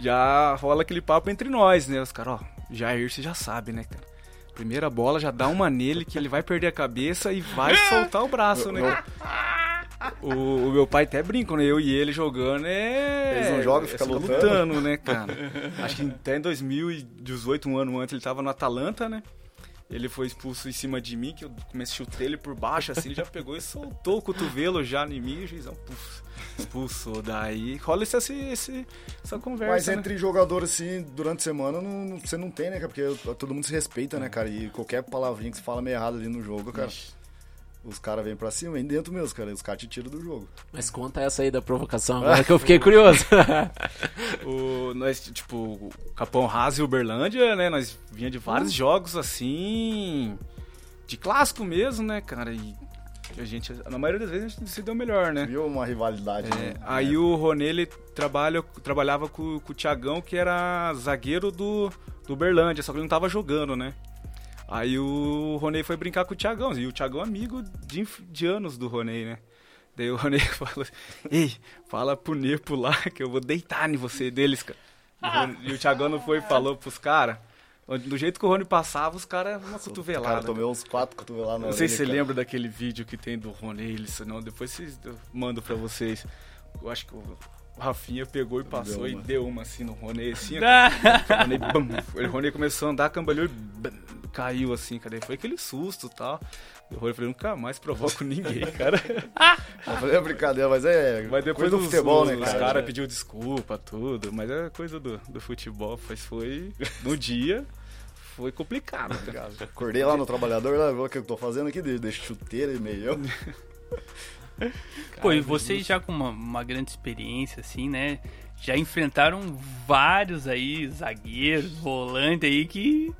já rola aquele papo entre nós, né? Os caras, ó, Jair, você já sabe, né, cara? Primeira bola, já dá uma nele que ele vai perder a cabeça e vai soltar o braço, né? O, o meu pai até brinca, né? Eu e ele jogando é. Eles não jogam, é fica só lutando. né, cara? Acho que até em 2018, um ano antes, ele tava no Atalanta, né? Ele foi expulso em cima de mim, que eu comecei a chutar ele por baixo, assim, ele já pegou e soltou o cotovelo já em mim, e o juizão, puf, expulsou. Daí rola esse, esse, esse- essa conversa. Mas né? entre jogadores, assim, durante a semana, não, não- você não tem, né, cara? Porque todo mundo se respeita, né, cara? E qualquer palavrinha que você fala meio errado ali no jogo, cara, os caras vêm pra cima, vem dentro mesmo, cara. E os caras te tiram do jogo. Mas conta essa aí da provocação agora que eu fiquei curioso. O, nós, tipo, Capão Raso e Uberlândia, né? Nós vinha de vários jogos assim. De clássico mesmo, né, cara? E a gente, na maioria das vezes, a gente se deu melhor, né? Viu uma rivalidade, É, né? aí o Ronê, ele trabalha, trabalhava com, com o Thiagão, que era zagueiro do, do Uberlândia, só que ele não tava jogando, né? Aí o Ronê foi brincar com o Thiagão, e o Thiagão é amigo de, de anos do Ronê, né? Daí o Ronê falou, ei, fala pro Nepo lá que eu vou deitar em você deles, cara. E o Rony- E o Thiagão não foi e falou pros caras. Do jeito que o Rony passava, os caras uma Cara, cotovelada. tomei uns quatro cotoveladas na Não sei se você cara. lembra daquele vídeo que tem do Rony não. Depois vocês, eu mando pra vocês. Eu acho que o Rafinha pegou e passou Deu e deu uma assim no Rony, assim. Ah, O Rony, bam, o Rony começou a andar, cambalhou e bam, caiu assim, cara. Aí foi aquele susto e tal. Rony falou, nunca mais provoco ninguém, cara. Eu falei, é brincadeira, mas é Mas depois coisa do os, futebol, os, né, os cara? caras pediu desculpa, tudo. Mas é coisa do, do futebol. Mas foi, no dia, foi complicado, cara. Acordei lá no trabalhador, lá, o que eu tô fazendo aqui, de, de chuteira e meião. Pô, e vocês já com uma, uma grande experiência, assim, né? Já enfrentaram vários aí, zagueiros, volantes aí que,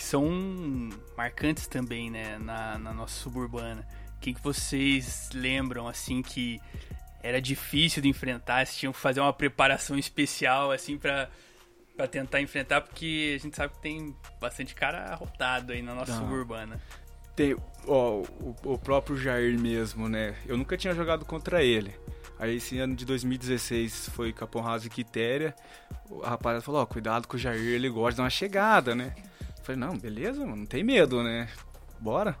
que são marcantes também, né? Na, na nossa suburbana. Quem que vocês lembram, assim, que era difícil de enfrentar? Se tinham que fazer uma preparação especial, assim, pra, Pra tentar enfrentar, porque a gente sabe que tem bastante cara rotado aí na nossa Não. suburbana. Tem, ó, o, o próprio Jair mesmo, né? Eu nunca tinha jogado contra ele. Aí esse ano de 2016 foi Capão Raso e Quitéria. O rapaz falou, ó, cuidado com o Jair, ele gosta de uma chegada, né? Falei, não, beleza, mano, não tem medo, né? Bora.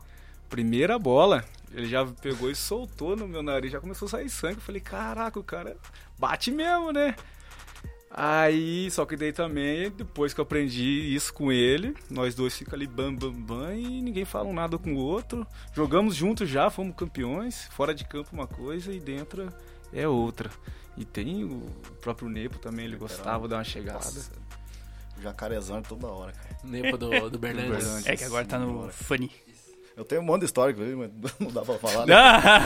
Primeira bola, ele já pegou e soltou no meu nariz, já começou a sair sangue. Eu falei, caraca, o cara bate mesmo, né? Aí, só que daí também, depois que eu aprendi isso com ele, nós dois ficamos ali bam, bam, bam e ninguém fala um nada com o outro. Jogamos juntos já, fomos campeões, fora de campo uma coisa e dentro é outra. E tem o próprio Nepo também, ele gostava de dar uma chegada. Nossa, jacarezão toda hora, cara. Nepo do, do Bernardes. Bernardes. É que agora tá no. Funny. Eu tenho um monte de histórico ali, mas não dá pra falar. Né?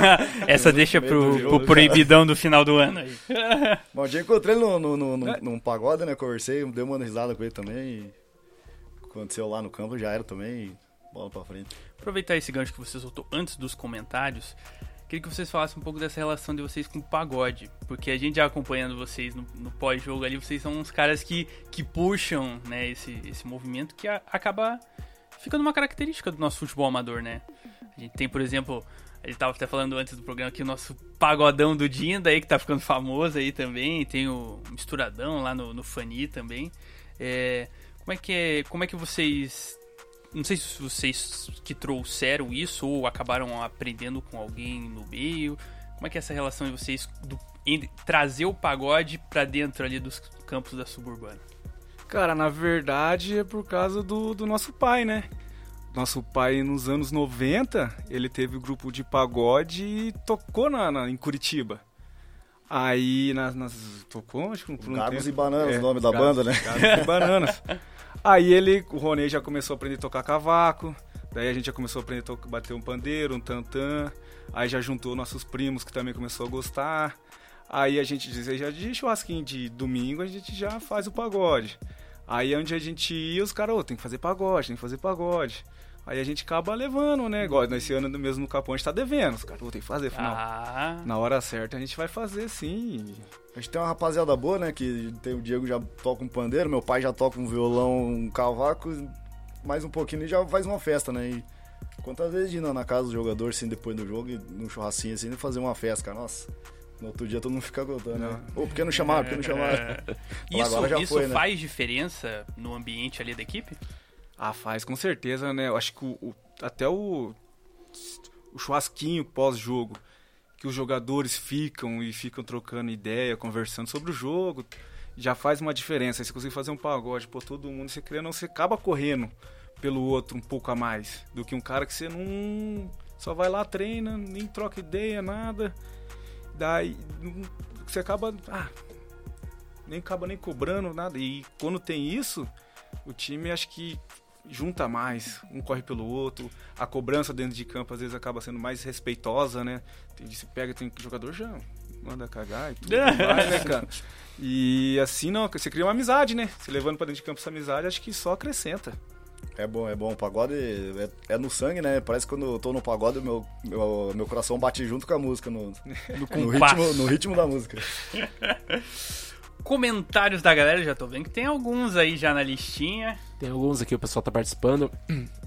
Essa deixa pro, jogo, pro proibidão do final do ano aí. Bom, um dia eu encontrei ele no, no, no, no- É. num pagode, né? Conversei, dei uma risada com ele também. E... Aconteceu lá no campo, já era também. E bola pra frente. Aproveitar esse gancho que você soltou antes dos comentários, queria que vocês falassem um pouco dessa relação de vocês com o pagode. Porque a gente já acompanhando vocês no, no pós-jogo ali, vocês são uns caras que, que puxam né, esse, esse movimento que a- acaba ficando uma característica do nosso futebol amador, né? A gente tem, por exemplo, a gente tava até falando antes do programa aqui o nosso pagodão do Dinda aí, que tá ficando famoso aí também. Tem o Misturadão lá no, no Fani também. É, como é que é, como é que vocês não sei se vocês que trouxeram isso ou acabaram aprendendo com alguém no meio. Como é que é essa relação de vocês do, em- trazer o pagode pra dentro ali dos campos da suburbana? Cara, na verdade é por causa do, do nosso pai, né? Nosso pai, nos anos 90, ele teve o grupo de pagode e tocou na, na- em Curitiba. Aí, nas, nas tocou, acho que por um Gagos tempo. e Bananas, É, o nome da Gagos- banda, né? Gagos e Bananas. Aí ele, o Ronei já começou a aprender a tocar cavaco. Daí a gente já começou a aprender a bater um pandeiro, um tantã. Aí já juntou nossos primos que também começou a gostar. Aí a gente dizia, já de churrasquinho de domingo, a gente já faz o pagode. Aí onde a gente ia, os caras, ô, tem que fazer pagode, tem que fazer pagode. Aí a gente acaba levando, né? Igual nesse ano mesmo no Capão a gente tá devendo. Os caras, ô, tem que fazer, final. Ah, Na hora certa a gente vai fazer sim. A gente tem uma rapaziada boa, né? Que tem o Diego já toca um pandeiro, meu pai já toca um violão, um cavaco, mais um pouquinho e já faz uma festa, né? E quantas vezes de ir na casa do jogador, assim, depois do jogo, e num churrasquinho assim, e fazer uma festa, cara, nossa. No outro dia todo mundo fica contando, né? Ô, por que não chamaram? Por que não chamaram? isso agora já isso foi, né? faz diferença no ambiente ali da equipe? Ah, faz, com certeza, né? Eu acho que o, o- até o, o churrasquinho pós-jogo, que os jogadores ficam e ficam trocando ideia, conversando sobre o jogo, já faz uma diferença. Aí você consegue fazer um pagode, pô, todo mundo, você querendo, você acaba correndo pelo outro um pouco a mais do que um cara que você não só vai lá, treina, nem troca ideia, nada. Daí você acaba, ah, nem acaba nem cobrando nada. E quando tem isso, o time acho que junta mais, um corre pelo outro, a cobrança dentro de campo às vezes acaba sendo mais respeitosa, né? Tem, se pega, tem jogador já manda cagar e tudo vai, né, cara? E assim não, você cria uma amizade, né? Se levando pra dentro de campo essa amizade, acho que só acrescenta. É bom, é bom. O pagode é, é no sangue, né? Parece que quando eu tô no pagode, meu, meu, meu coração bate junto com a música, no, No no, ritmo, no ritmo da música. Comentários da galera, já tô vendo que tem alguns aí já na listinha. Tem alguns aqui, o pessoal tá participando.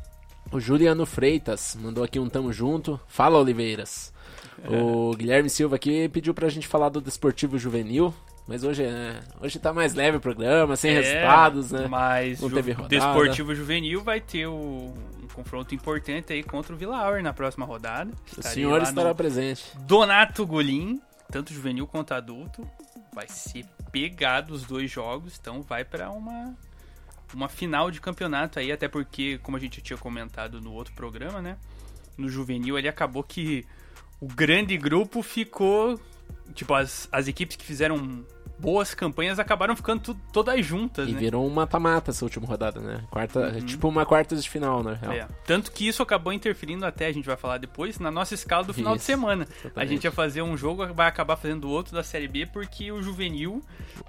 O Juliano Freitas mandou aqui um tamo junto. Fala, Oliveiras. O Guilherme Silva aqui pediu pra gente falar do Desportivo Juvenil. Mas hoje, é, hoje tá mais leve o programa, sem É, resultados, né? Mas Não Ju- teve rodada. Desportivo Juvenil vai ter o- um confronto importante aí contra o Vila Auer na próxima rodada. O Estarei senhor lá estará presente. Donato Golim, tanto juvenil quanto adulto. Vai ser pegado os dois jogos, então vai pra uma uma final de campeonato aí, até porque, como a gente tinha comentado no outro programa, né? No juvenil ele acabou que o grande grupo ficou. Tipo, as, as equipes que fizeram boas campanhas acabaram ficando todas juntas, E né? virou um mata-mata essa última rodada, né? Quarta, é Tipo uma quartas de final, né? real. É. Tanto que isso acabou interferindo até, a gente vai falar depois, na nossa escala do final de Isso, semana. A exatamente. gente ia fazer um jogo, vai acabar fazendo outro da Série B, porque o juvenil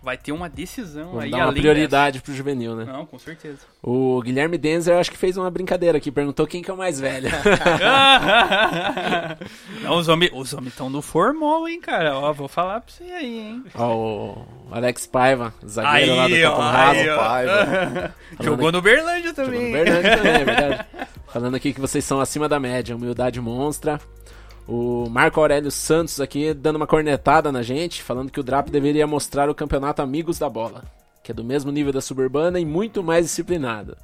vai ter uma decisão Vamos aí dar uma prioridade pro juvenil, né? dessa. Não, com certeza. O Guilherme Denzer acho que fez uma brincadeira aqui, perguntou quem que é o mais velho. Não, os homens os homens estão no formal, hein, cara. Ó, vou falar pra você aí, hein. Ó, Alex Paiva, zagueiro lá do Aí, Capão Raso. aí. Paiva. Jogou no Berlândia Jogou também. no Bernardo também, é verdade. Falando aqui que vocês são acima da média, humildade monstra. O Marco Aurélio Santos aqui dando uma cornetada na gente, falando que o Drap deveria mostrar o campeonato Amigos da Bola, que é do mesmo nível da Suburbana e muito mais disciplinado.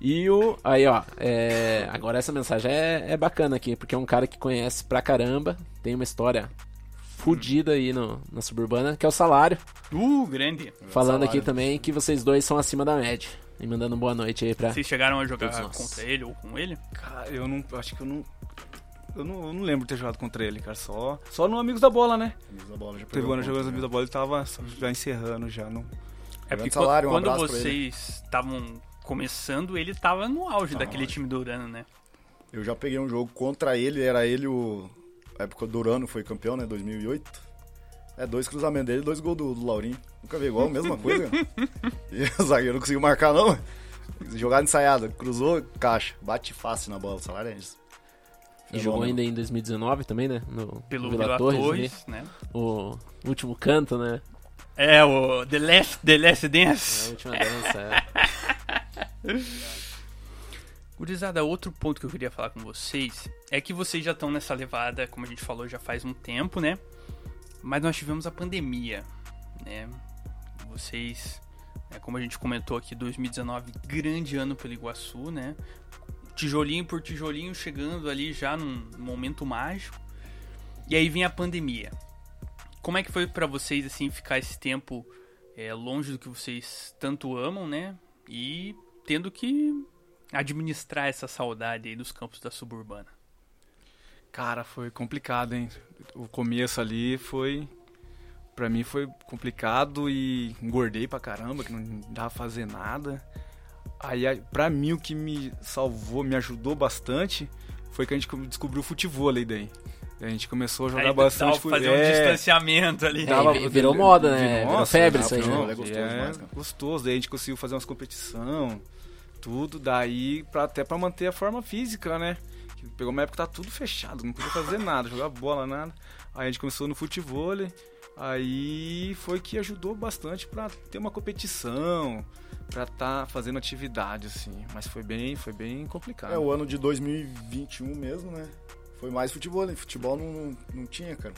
E o. Aí, ó. é, agora essa mensagem é, é bacana aqui, porque é um cara que conhece pra caramba, tem uma história fodida aí no, na Suburbana, que é o salário. Uh, grande. Falando salário. aqui também que vocês dois são acima da média. E mandando boa noite aí pra. Vocês chegaram a jogar contra ele ou com ele? Cara, eu não. Acho que eu não. Eu não, eu não lembro de ter jogado contra ele, cara. Só, só no Amigos da Bola, né? Amigos da bola já Teve pegou um ano jogando né? Amigos da Bola, ele tava já encerrando já. Não... É porque salário, um quando vocês estavam começando, ele tava no auge daquele no auge. time do Urano, né? Eu já peguei um jogo contra ele, era ele o. A época do Urano foi campeão, né? 2008. É, dois cruzamentos dele, dois gols do, do Laurinho. Nunca vi igual, mesma coisa. e o zagueiro não conseguiu marcar, não. Jogada ensaiada, cruzou, caixa. Bate fácil na bola, o salário é isso. E jogou Fenômeno. ainda em 2019 também, né? No Pelo Vila Vila Torres, Torres, né? O último canto, né? É, o The Last, The Last A Dance. última dança. é. Gurizada, outro ponto que eu queria falar com vocês é que vocês já estão nessa levada, como a gente falou, já faz um tempo, né? Mas nós tivemos a pandemia, né? Vocês, né, como a gente comentou aqui, 2019, grande ano pelo Iguaçu, né? Tijolinho por tijolinho chegando ali já num momento mágico. E aí vem a pandemia. Como é que foi pra vocês, assim, ficar esse tempo é, longe do que vocês tanto amam, né? E tendo que administrar essa saudade aí dos campos da suburbana. Cara, foi complicado, hein? O começo ali foi. Pra mim foi complicado e engordei pra caramba, que não dava pra fazer nada. Aí, pra mim, o que me salvou, me ajudou bastante, foi que a gente descobriu o futebol daí. A gente começou a jogar Aí bastante dava pra fazer um é, distanciamento ali. É, Tava- e virou moda, né? Virou Nossa, febre dá isso aí, né? Futebol é gostoso é demais, cara. gostoso. Daí a gente conseguiu fazer umas competição, tudo. Daí, pra, até pra manter a forma física, né? Pegou uma época que tá tudo fechado, não podia fazer nada, jogar bola, nada. Aí a gente começou no futebol, aí foi que ajudou bastante pra ter uma competição, pra tá fazendo atividade, assim. Mas foi bem, foi bem complicado. É, o ano de 2021 mesmo, né? Foi mais futebol, né? Futebol não, não, não tinha, cara.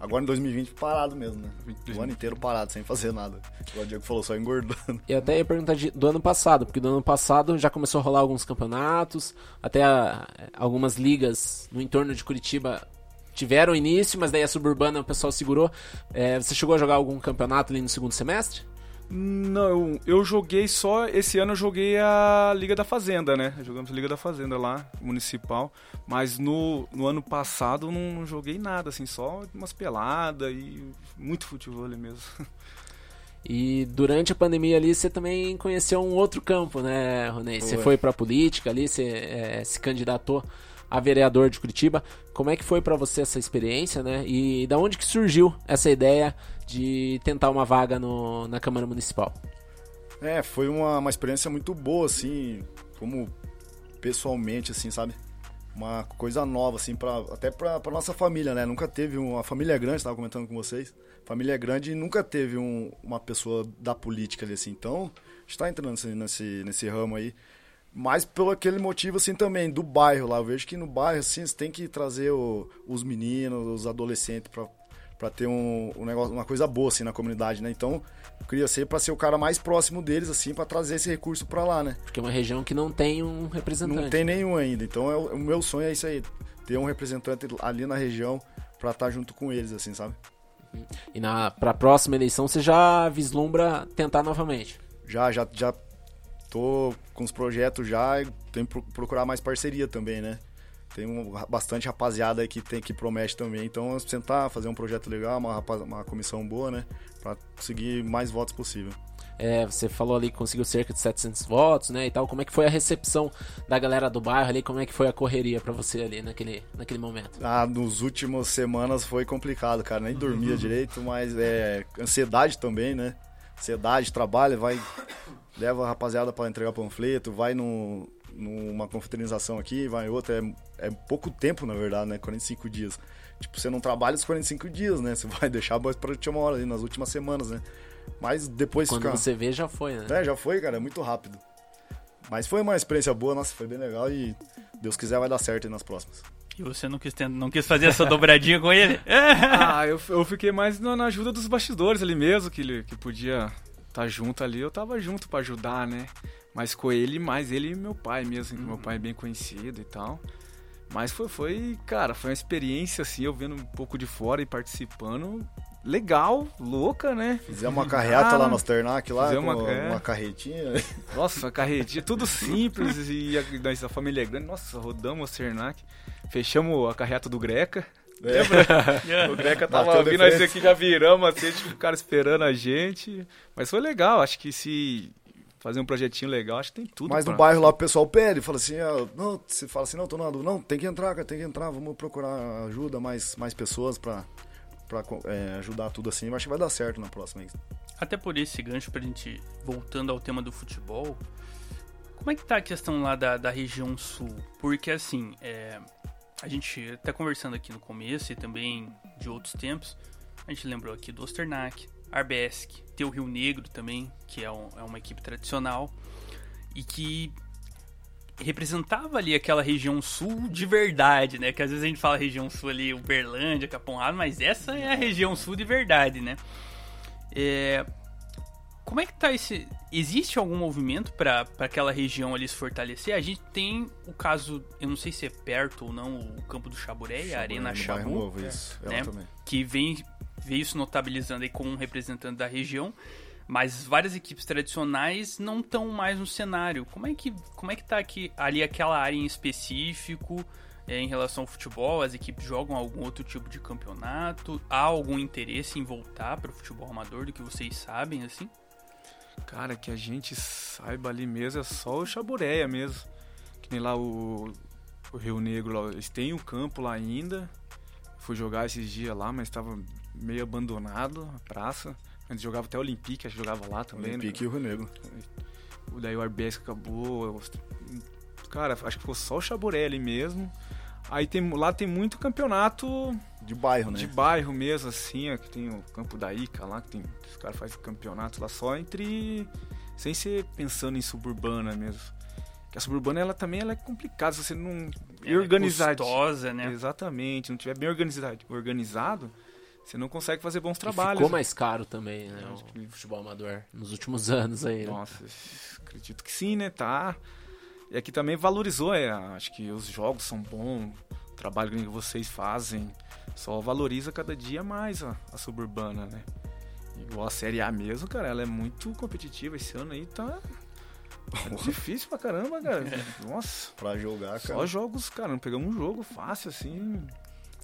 Agora em 2020 parado mesmo, né? O ano inteiro parado, sem fazer nada. Igual o Diego falou, só engordando. E até ia perguntar de- do ano passado, porque do ano passado já começou a rolar alguns campeonatos, até a- algumas ligas no entorno de Curitiba tiveram início, mas daí a suburbana o pessoal segurou. É, você chegou a jogar algum campeonato ali no segundo semestre? Não, eu, joguei só. Esse ano eu joguei a Liga da Fazenda, né? Jogamos a Liga da Fazenda lá, municipal. Mas no, no ano passado eu não, não joguei nada, assim, só umas peladas e muito futebol ali mesmo. E durante a pandemia ali você também conheceu um outro campo, né, Ronei? Você Foi. pra política ali, você é, se candidatou a vereador de Curitiba. Como é que foi pra você essa experiência, né? E da onde que surgiu essa ideia de tentar uma vaga no, na Câmara Municipal? É, foi uma, uma experiência muito boa, assim, como pessoalmente, assim, sabe? Uma coisa nova, assim, pra, até pra, pra nossa família, né? Nunca teve uma família grande, tava comentando com vocês. Família grande e nunca teve um- uma pessoa da política ali, assim. Então, a gente tá entrando nesse, nesse, nesse ramo aí. Mas pelo aquele motivo, assim, também, do bairro lá. Eu vejo que no bairro, assim, você tem que trazer o- os meninos, os adolescentes pra, pra ter um, um negócio, uma coisa boa, assim, na comunidade, né? Então, eu queria ser pra ser o cara mais próximo deles, assim, pra trazer esse recurso pra lá, né? Porque é uma região que não tem um representante. Não tem nenhum ainda. Então, é o, meu sonho é isso aí. Ter um representante ali na região pra estar junto com eles, assim, sabe? E na pra próxima eleição você já vislumbra tentar novamente. Já, já, já tô com os projetos já e tenho que pro- procurar mais parceria também, né? Tem um, bastante rapaziada aí que, tem, que promete também. Então, vamos tentar fazer um projeto legal, uma, uma comissão boa, né? Pra conseguir mais votos possível. É, você falou ali que conseguiu cerca de 700 votos, né, e tal. Como é que foi a recepção da galera do bairro ali? Como é que foi a correria pra você ali naquele, naquele momento? Ah, nos últimos semanas foi complicado, cara. Nem dormia direito, mas é ansiedade também, né? Ansiedade, trabalho, vai leva a rapaziada pra entregar panfleto, vai no, numa confraternização aqui, vai outra, é, é pouco tempo, na verdade, né? 45 dias. Tipo, você não trabalha os 45 dias, né? Você vai deixar mais pra última hora ali, nas últimas semanas, né? Mas depois Quando fica... você vê, já foi, né? É, já foi, cara, é muito rápido. Mas foi uma experiência boa, nossa, foi bem legal e Deus quiser vai dar certo aí nas próximas. E você não quis, não quis fazer essa dobradinha com ele? ah, eu, eu fiquei mais na, na ajuda dos bastidores ali mesmo, que ele que podia estar tá junto ali, eu tava junto para ajudar, né? Mas com ele, mais ele e meu pai mesmo, que meu pai é bem conhecido e tal. Mas foi, foi, cara, foi uma experiência assim, eu vendo um pouco de fora e participando, legal, louca, né? Fizemos uma carreata lá no Osternac, lá, uma, é. uma, carretinha. Nossa, uma carretinha, tudo simples e a, a família é grande. Nossa, rodamos o Osternac, fechamos a carreata do Greca. Lembra? É. o Greca tava Bateu vindo, nós aqui já viramos assim, tipo, o cara esperando a gente. Mas foi legal, acho que se fazer um projetinho legal, acho que tem tudo. Mas pra... no bairro lá o pessoal pede, fala assim, ah, não, você fala assim, não, tô nada, não, tem que entrar, cara, tem que entrar, vamos procurar ajuda, mais, mais pessoas pra, pra é, ajudar tudo assim, eu acho que vai dar certo na próxima. Até por esse gancho, pra gente, voltando ao tema do futebol, como é que tá a questão lá da, da região sul? Porque assim, é, a gente até conversando aqui no começo e também de outros tempos, a gente lembrou aqui do Osternac, Arbesk, tem o Rio Negro também, que é, um, é uma equipe tradicional e que representava ali aquela região sul de verdade, né? Que às vezes a gente fala região sul ali, Uberlândia, Capão mas essa é a região sul de verdade, né? É... Como é que tá esse... Existe algum movimento para aquela região ali se fortalecer? A gente tem o caso, eu não sei se é perto ou não, o Campo do Chaburé, a Arena Chabu, novo, isso. Né? que vem veio se notabilizando aí como um representante da região, mas várias equipes tradicionais não estão mais no cenário. Como é que como é que tá aqui ali aquela área em específico é, em relação ao futebol? As equipes jogam algum outro tipo de campeonato? Há algum interesse em voltar para o futebol amador do que vocês sabem assim? Cara, que a gente saiba ali mesmo é só o Chabureia mesmo. Que nem lá o, o Rio Negro, lá, eles têm um campo lá ainda. Fui jogar esses dias lá, mas estava meio abandonado a praça. Antes jogava até o Olympique, acho que jogava lá também. Olympique né? e o Rio Negro. Daí o RBS acabou. Cara, acho que ficou só o Chaburé ali mesmo. Aí tem, lá tem muito campeonato. De bairro, né? De bairro mesmo, assim. Aqui tem o campo da Ica lá, que tem, os caras fazem campeonato lá só entre. Sem ser pensando em suburbana mesmo. Que a suburbana ela também ela é complicada, se você não. É organizado. custosa, né? Exatamente. Não tiver bem organizado, organizado você não consegue fazer bons trabalhos. E ficou mais caro também, né? O futebol amador nos últimos anos aí. Né? Nossa, acredito que sim, né? Tá. E aqui também valorizou, é, acho que os jogos são bons, o trabalho que vocês fazem só valoriza cada dia mais a, a suburbana, né? Igual a Série A mesmo, cara, ela é muito competitiva. Esse ano aí tá é difícil pra caramba, cara. Nossa. Pra jogar, cara. Só jogos, cara. Não pegamos um jogo fácil, assim.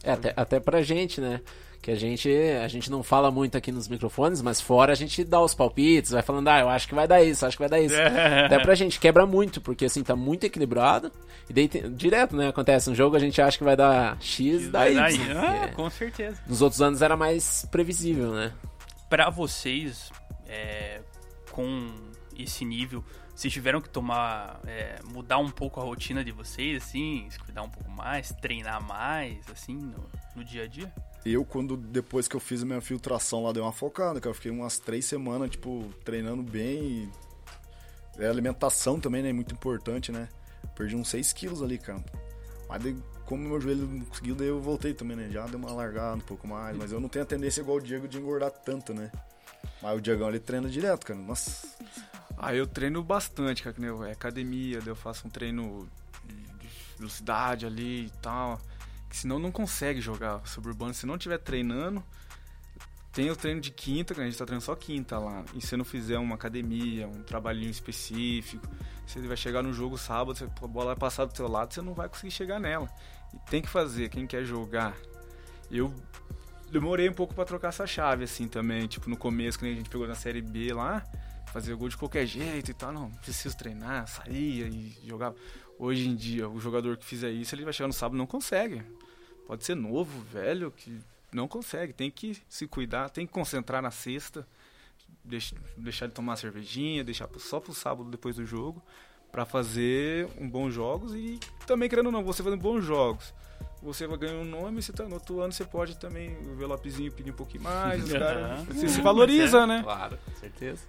É, até, até pra gente, né? que a gente a gente não fala muito aqui nos microfones, mas fora a gente dá os palpites, vai falando, ah, eu acho que vai dar isso, acho que vai dar isso. É. Até pra gente quebra muito, porque assim, tá muito equilibrado. E daí tem, direto, né, acontece um jogo, a gente acha que vai dar X, X dá Y. Ah, é. Com certeza. Nos outros anos era mais previsível, né? Pra vocês, é, com esse nível, vocês tiveram que tomar, é, mudar um pouco a rotina de vocês, assim, se cuidar um pouco mais, treinar mais, assim, no, no dia a dia? Eu, quando depois que eu fiz a minha filtração lá, dei uma focada, que eu fiquei umas três semanas, tipo, treinando bem. E... a alimentação também, né? Muito importante, né? Perdi uns 6 quilos ali, cara. Mas como meu joelho não conseguiu, daí eu voltei também, né? Já deu uma largada um pouco mais. Mas eu não tenho a tendência igual o Diego de engordar tanto, né? Mas o Diegão, ele treina direto, cara. Nossa. Ah, eu treino bastante, cara. É academia, eu faço um treino de velocidade ali e tal que senão não consegue jogar suburbano. Se não estiver treinando, tem o treino de quinta, que a gente está treinando só quinta lá. E se não fizer uma academia, um trabalhinho específico, você vai chegar no jogo sábado, a bola vai passar do seu lado, você não vai conseguir chegar nela. E tem que fazer, quem quer jogar. Eu demorei um pouco para trocar essa chave, assim, também. Tipo, no começo, quando a gente pegou na Série B lá, fazer gol de qualquer jeito e tal. Não, preciso treinar, saía e jogava. Hoje em dia, o jogador que fizer isso, ele vai chegar no sábado não consegue. Pode ser novo, velho, que não consegue. Tem que se cuidar, tem que concentrar na sexta, deixar de tomar cervejinha, deixar só pro sábado depois do jogo, para fazer um bons jogos e também querendo ou não, você fazendo bons jogos. Você vai ganhar um nome, você tá, no outro ano você pode também o envelopezinho pedir um pouquinho mais, os cara, você se valoriza, né? Claro, com certeza.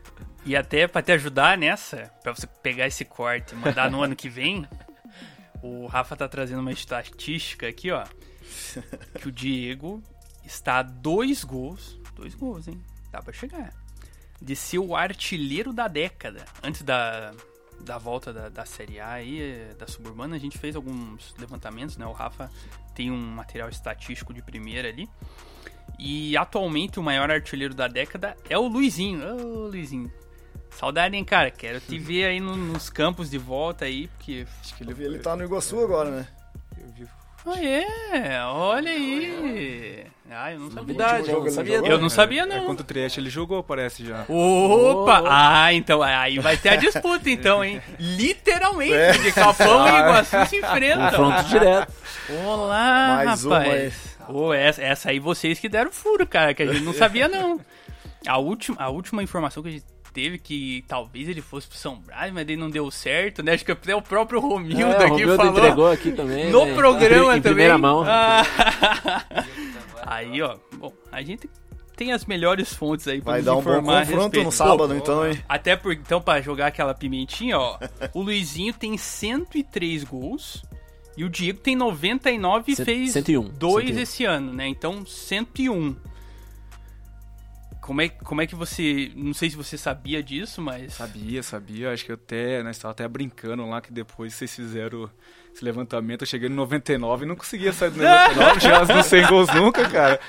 E até pra te ajudar nessa, pra você pegar esse corte e mandar no ano que vem, o Rafa tá trazendo uma estatística aqui, ó. Que o Diego está a dois gols. Dois gols, hein? Dá pra chegar. De ser o artilheiro da década. Antes da, da volta da, da Série A aí, da Suburbana, a gente fez alguns levantamentos, né? O Rafa tem um material estatístico de primeira ali. E atualmente o maior artilheiro da década é o Luizinho. Ô, Luizinho. Saudade, hein, cara? Quero te ver aí no- nos campos de volta aí, porque. Acho que ele, ele tá no Iguaçu agora, né? Ah, é? Olha aí. Ah, eu não sabia. Novidade, eu jogo não sabia. jogou? Eu não. não sabia, É não. contra o Trieste ele jogou, parece já. Opa! Oh. Ah, então aí vai ter a disputa, então, hein? Literalmente, É. porque Capão e Iguaçu se enfrentam. Confronto direto. Olá, Mais uma rapaz. Ô, essa, essa aí vocês que deram furo, cara, que a gente não sabia, não. A última, a última informação que a gente teve que talvez ele fosse pro São Brás, mas ele não deu certo, né? Acho que até o próprio Romildo É, o aqui Romildo falou. entregou aqui também. No né? programa em também. primeira mão. Ah. aí, ó. Bom, a gente tem as melhores fontes aí pra Vai nos dar um bom confronto no sábado, Pô, então, hein? Até por, então, pra jogar aquela pimentinha, ó. o Luizinho tem 103 gols. E o Diego tem 99 e fez 101, dois 101. esse ano, né? Então, 101. Como é, como é que você. Não sei se você sabia disso, mas. Sabia, sabia. Acho que eu até, nós estávamos até brincando lá que depois vocês fizeram esse levantamento. Eu cheguei no 99 e não conseguia sair do 99, chegava nos 100 gols nunca, cara.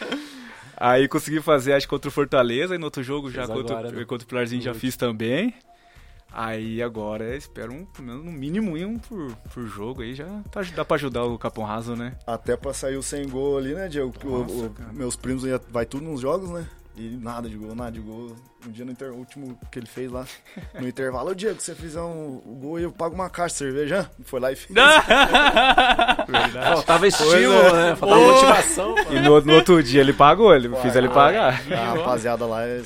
Aí consegui fazer, acho, contra o Fortaleza. E no outro jogo, já contra, agora, né? contra o Pilarzinho, já fiz também. Aí agora espero um, pelo menos no mínimo um por, por jogo aí. Já tá, dá pra ajudar o Capão Raso, né? Até pra sair o sem gol ali, né, Diego? O- Nossa, o- cara. meus primos ia, vai tudo nos jogos, né? E nada de gol, nada de gol. Um dia no inter... o último que ele fez lá, no intervalo, ô Diego, se você fizer um o gol, eu pago uma caixa de cerveja. Foi lá e fez. Faltava estímulo, né? Faltava Ô. motivação. pô. E no, no outro dia ele pagou, ele fiz ele pagar. A rapaziada lá é-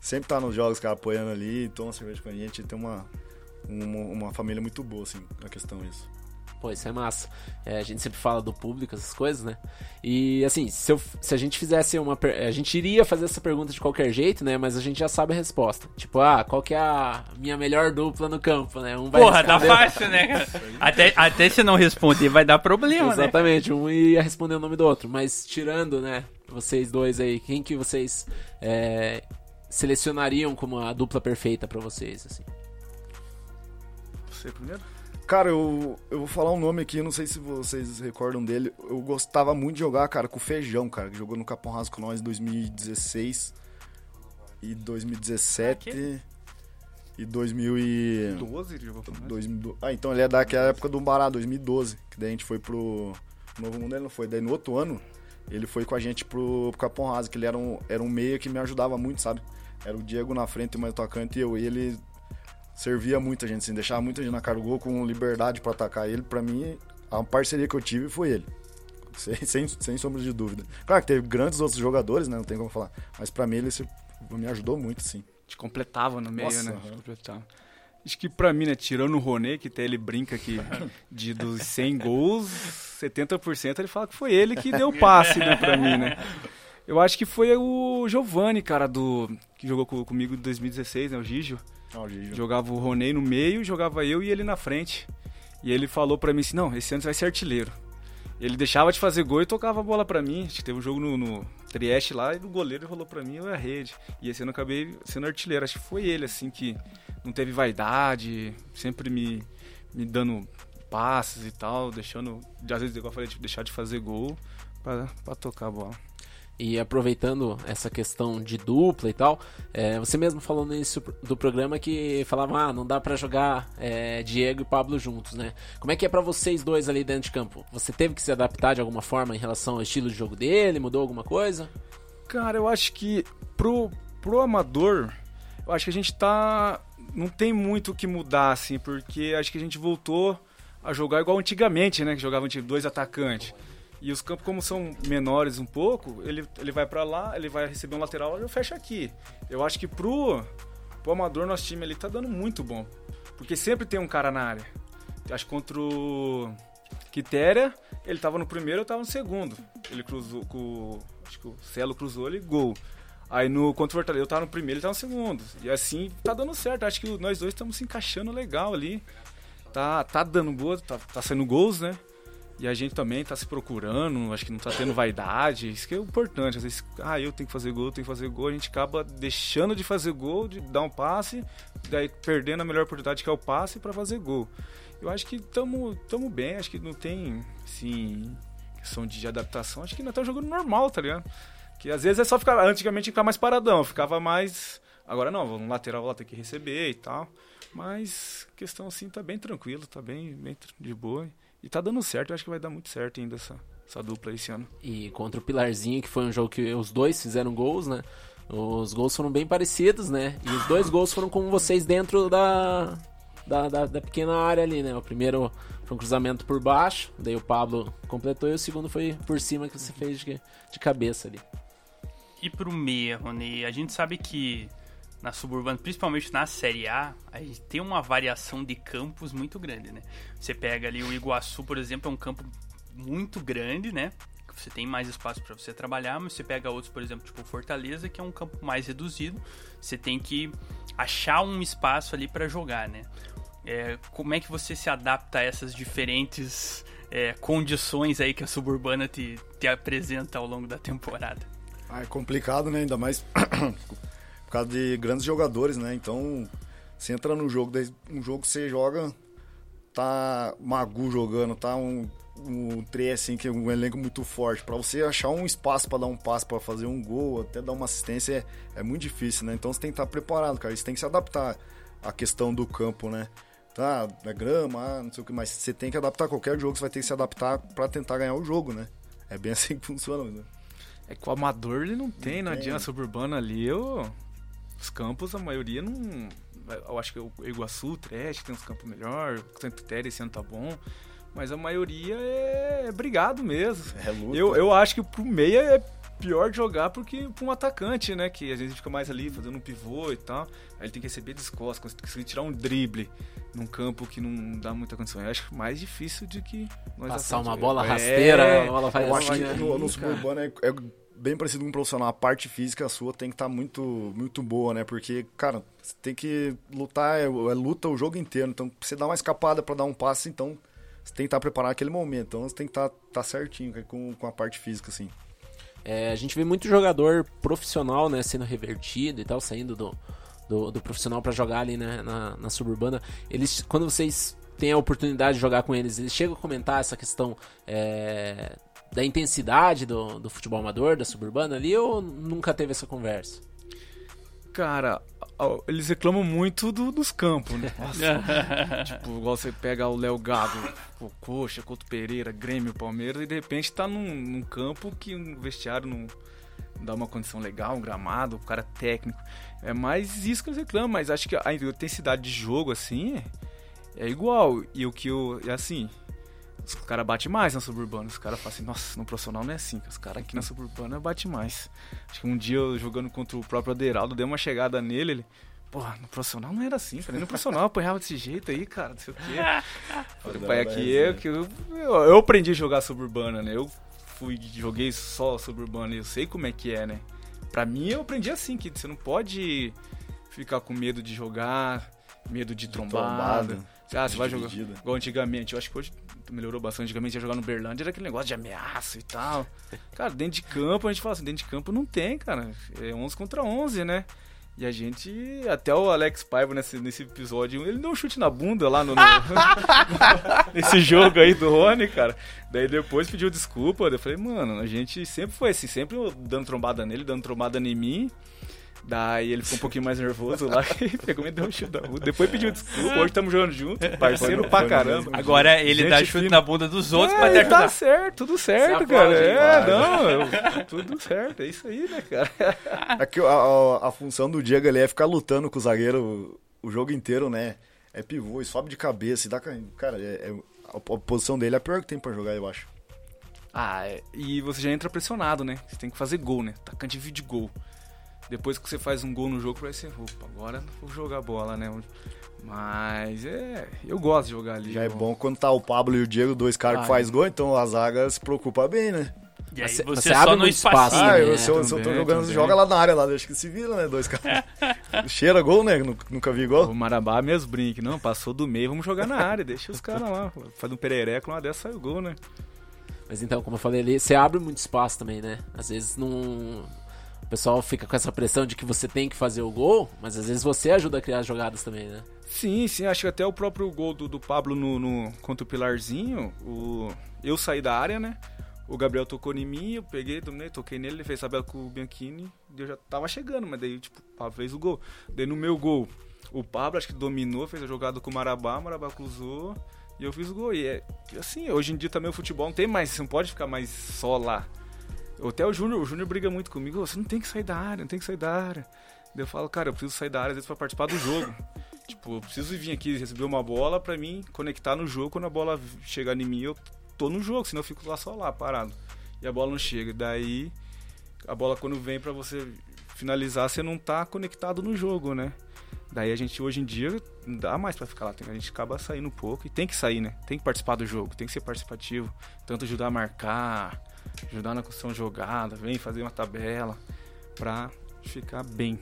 sempre tá nos jogos, cara, apoiando ali, toma cerveja com a gente. Tem uma, uma, uma família muito boa, assim, na questão isso. Pô, isso é massa. É, a gente sempre fala do público, essas coisas, né? E assim, se, eu- se a gente fizesse uma. per- A gente iria fazer essa pergunta de qualquer jeito, né? Mas a gente já sabe a resposta. Tipo, ah, qual que é a minha melhor dupla no campo, né? Um vai Porra, tá fácil, né, cara? Até, até se não responder vai dar problema, né? Exatamente, um ia responder o nome do outro. Mas tirando, né, vocês dois aí, quem que vocês é, selecionariam como a dupla perfeita pra vocês, assim? Você primeiro? Cara, eu, eu vou falar um nome aqui, não sei se vocês recordam dele. Eu gostava muito de jogar, cara, com o Feijão, cara, que jogou no Capão Raso com nós em 2016 e 2017 e 2000 e... 12 ele jogou com nós. 2000 Ah, então ele é daquela época do Bará, 2012, que daí a gente foi pro Novo Mundo, ele não foi. Daí no outro ano, ele foi com a gente pro, pro Capão Raso, que ele era um, era um meia que me ajudava muito, sabe? Era o Diego na frente, o mais atacante e eu. E ele servia muito a gente, assim, deixava muita gente na cara do gol com liberdade pra atacar ele. Pra mim, a parceria que eu tive foi ele. Sem, sem, sem sombra de dúvida. Claro que teve grandes outros jogadores, né? Não tem como falar. Mas pra mim ele se- me ajudou muito, sim. te completava no meio, Nossa, né? Te completava. Acho que pra mim, né, tirando o Ronê, que até ele brinca que de dos 100 gols, 70% ele fala que foi ele que deu o passe, né, pra mim, né? Eu acho que foi o Giovanni, cara, do que jogou co- comigo em 2016, né, o Gigio. Jogava o Roney no meio, jogava eu e ele na frente. E ele falou pra mim assim, não, esse ano você vai ser artilheiro. Ele deixava de fazer gol e tocava a bola pra mim. Acho que teve um jogo no, no Trieste lá e o goleiro rolou pra mim e eu a rede. E esse ano eu acabei sendo artilheiro. Acho que foi ele, assim, que não teve vaidade, sempre me, me dando passes e tal, deixando, às vezes, igual eu falei, tipo, deixar de fazer gol pra tocar a bola. E aproveitando essa questão de dupla e tal, é, você mesmo falou no início do programa que falava, ah, não dá pra jogar é, Diego e Pablo juntos, né? Como é que é pra vocês dois ali dentro de campo? Você teve que se adaptar de alguma forma em relação ao estilo de jogo dele? Mudou alguma coisa? Cara, eu acho que pro, pro amador, eu acho que a gente tá. Não tem muito o que mudar, assim, porque acho que a gente voltou a jogar igual antigamente, né? Que jogavam tipo, dois atacantes. E os campos, como são menores um pouco, ele, ele vai pra lá, ele vai receber um lateral, eu fecho aqui. Eu acho que pro, pro amador, nosso time ali tá dando muito bom. Porque sempre tem um cara na área. Acho que contra o Quitéria, ele tava no primeiro, eu tava no segundo. Ele cruzou com. Acho que o Celo cruzou ele, gol. Aí no contra o Fortaleza eu tava no primeiro, ele tava no segundo. E assim tá dando certo. Acho que nós dois estamos se encaixando legal ali. Tá, tá dando boa, tá, tá saindo gols, né? E a gente também tá se procurando, acho que não tá tendo vaidade. Isso que é importante. Às vezes, ah, eu tenho que fazer gol, eu tenho que fazer gol. A gente acaba deixando de fazer gol, de dar um passe, daí perdendo a melhor oportunidade que é o passe para fazer gol. Eu acho que estamos tamo bem, acho que não tem, assim, questão de adaptação. Acho que nós estamos jogando normal, tá ligado? Que às vezes é só ficar. Antigamente ficar mais paradão, ficava mais. Agora não, um lateral lá tem que receber e tal. Mas questão assim tá bem tranquilo, tá bem, bem de boa. E tá dando certo, eu acho que vai dar muito certo ainda essa, essa dupla esse ano. E contra o Pilarzinho, que foi um jogo que os dois fizeram gols, né? Os gols foram bem parecidos, né? E os dois gols foram com vocês dentro da, da, da, da, pequena área ali, né? O primeiro foi um cruzamento por baixo, daí o Pablo completou, e o segundo foi por cima que você fez de, de cabeça ali. E pro meia, Rony, a gente sabe que na suburbana, principalmente na Série A, a gente tem uma variação de campos muito grande, né? Você pega ali o Iguaçu, por exemplo, é um campo muito grande, né? Você tem mais espaço para você trabalhar, mas você pega outros, por exemplo, tipo Fortaleza, que é um campo mais reduzido. Você tem que achar um espaço ali para jogar, né? É, como é que você se adapta a essas diferentes é, condições aí que a suburbana te, te apresenta ao longo da temporada? Ah, é complicado, né? Ainda mais por causa de grandes jogadores, né? Então, você entra no jogo, um jogo que você joga, tá Magu jogando, tá um, um assim, que é um elenco muito forte. para você achar um espaço para dar um passe, para fazer um gol, até dar uma assistência, é, é muito difícil, né? Então você tem que estar tá preparado, cara. Você tem que se adaptar à questão do campo, né? Tá, é grama, ah, não sei o que, mas você tem que adaptar qualquer jogo, você vai ter que se adaptar para tentar ganhar o jogo, né? É bem assim que funciona, né? É que o amador ele não tem, não, não adianta suburbano ali, eu os campos, a maioria não. Eu acho que o Iguaçu, o Trash, tem uns campos melhor, o Santo Terra esse ano tá bom. Mas a maioria é, é brigado mesmo. É luta. Eu, eu acho que pro meia é pior de jogar porque pra um atacante, né? Que a gente fica mais ali fazendo um pivô e tal. Aí ele tem que receber descostas, conseguir tirar um drible num campo que não dá muita condição. Eu acho mais difícil de que Passar uma bola rasteira, é, a bola vai Eu acho que no, no suburbano é, é bem parecido com um profissional. A parte física sua tem que estar tá muito, muito boa, né? Porque, cara, você tem que lutar, é, é luta o jogo inteiro. Então, você dá uma escapada para dar um passe, então você tem que estar tá preparado naquele momento. Então, você tem que estar tá, tá certinho com, com a parte física, assim. É, a gente vê muito jogador profissional, né, sendo revertido e tal, saindo do, do, do profissional para jogar ali né, na, na suburbana. Eles, quando vocês têm a oportunidade de jogar com eles, eles chegam a comentar essa questão é, da intensidade do, do futebol amador, da suburbana ali, ou nunca teve essa conversa? Cara, eles reclamam muito do, dos campos, né? Nossa, tipo, igual você pega o Léo Gago, o Coxa, Couto Pereira, Grêmio, Palmeiras, e de repente tá num, num campo que um vestiário não dá uma condição legal, um gramado, o um cara técnico. É mais isso que eles reclamam, mas acho que a intensidade de jogo, assim, é, é igual. E o que eu. É assim, os caras batem mais na suburbana. Os caras falam assim, nossa, no profissional não é assim. Os caras aqui na suburbana batem mais. Acho que um dia eu jogando contra o próprio Aderaldo, dei uma chegada nele, ele. Porra, no profissional não era assim, cara. No profissional eu apanhava desse jeito aí, cara, não sei o quê. Falei, pai, aqui eu, que eu, eu, aprendi a jogar suburbana, né? Eu fui, joguei só suburbana e eu sei como é que é, né? Pra mim eu aprendi assim, que você não pode ficar com medo de jogar, medo de, de trombada. trombada. Ah, você vai jogar igual antigamente. Eu acho que hoje melhorou bastante. Antigamente ia jogar no Berlândia, era aquele negócio de ameaça e tal. Cara, dentro de campo, a gente fala assim, dentro de campo não tem, cara. É 11 contra 11, né? E a gente, até o Alex Paiva nesse, nesse episódio, ele deu um chute na bunda lá no, no nesse jogo aí do Rony, cara. Daí depois pediu desculpa. Eu falei, mano, a gente sempre foi assim, sempre dando trombada nele, dando trombada em mim. Daí ele ficou um pouquinho mais nervoso lá e pegou e deu um chute da rua. Depois pediu desculpa, hoje estamos jogando junto, parceiro pra caramba. Agora ele dá chute na bunda dos outros é, pra te ajudar. Tá certo, tudo certo, cara. É, não, eu, tudo certo, é isso aí, né, cara. Aqui a, a, a função do Diego ali é ficar lutando com o zagueiro o, jogo inteiro, né? É pivô e sobe de cabeça e dá. Cara, é, é, a, a posição dele é a pior que tem pra jogar, eu acho. Ah, é, e você já entra pressionado, né? Você tem que fazer gol, né? Tacante de gol. Depois que você faz um gol no jogo, vai ser, opa, agora vou jogar bola, né? Mas é. Eu gosto de jogar ali. Já é eu- bom quando tá o Pablo e o Diego, dois caras Ah, que faz gol, então a zaga se preocupa bem, né? E aí Você- você, só abre no muito espaço. Ah, né? eu, se, eu, se eu tô jogando, também. joga lá na área, lá, deixa que se vira, né? Dois caras. Cheira gol, né? Nunca, vi O gol. Marabá mesmo brinque. Não, passou do meio, vamos jogar na área. Deixa os caras lá. Faz um perereco, uma dessa sai o gol, né? Mas então, como eu falei ali, você abre muito espaço também, né? Às vezes não. Pessoal fica com essa pressão de que você tem que fazer o gol, mas às vezes você ajuda a criar as jogadas também, né? Sim, sim, acho que até o próprio gol do, do Pablo no, no, contra o Pilarzinho, o, eu saí da área, né? O Gabriel tocou em mim, eu peguei, dominei, toquei nele, ele fez tabela com o Bianchini, e eu já tava chegando, mas daí, tipo, o Pablo fez o gol. Daí no meu gol, o Pablo acho que dominou, fez a jogada com o Marabá, o Marabá cruzou, e eu fiz o gol. E é assim, hoje em dia também o futebol não tem mais, você não pode ficar mais só lá. Até o Júnior, o Júnior briga muito comigo, "Ô, você não tem que sair da área, não tem que sair da área. Daí eu falo, cara, eu preciso sair da área às vezes pra participar do jogo. Tipo, eu preciso vir aqui receber uma bola pra mim conectar no jogo. Quando a bola chegar em mim, eu tô no jogo, senão eu fico lá só lá, parado. E a bola não chega. Daí, a bola quando vem pra você finalizar, você não tá conectado no jogo, né? Daí a gente hoje em dia não dá mais pra ficar lá, a gente acaba saindo um pouco e tem que sair, né? Tem que participar do jogo, tem que ser participativo, tanto ajudar a marcar, ajudar na construção de jogada, vem fazer uma tabela pra ficar bem.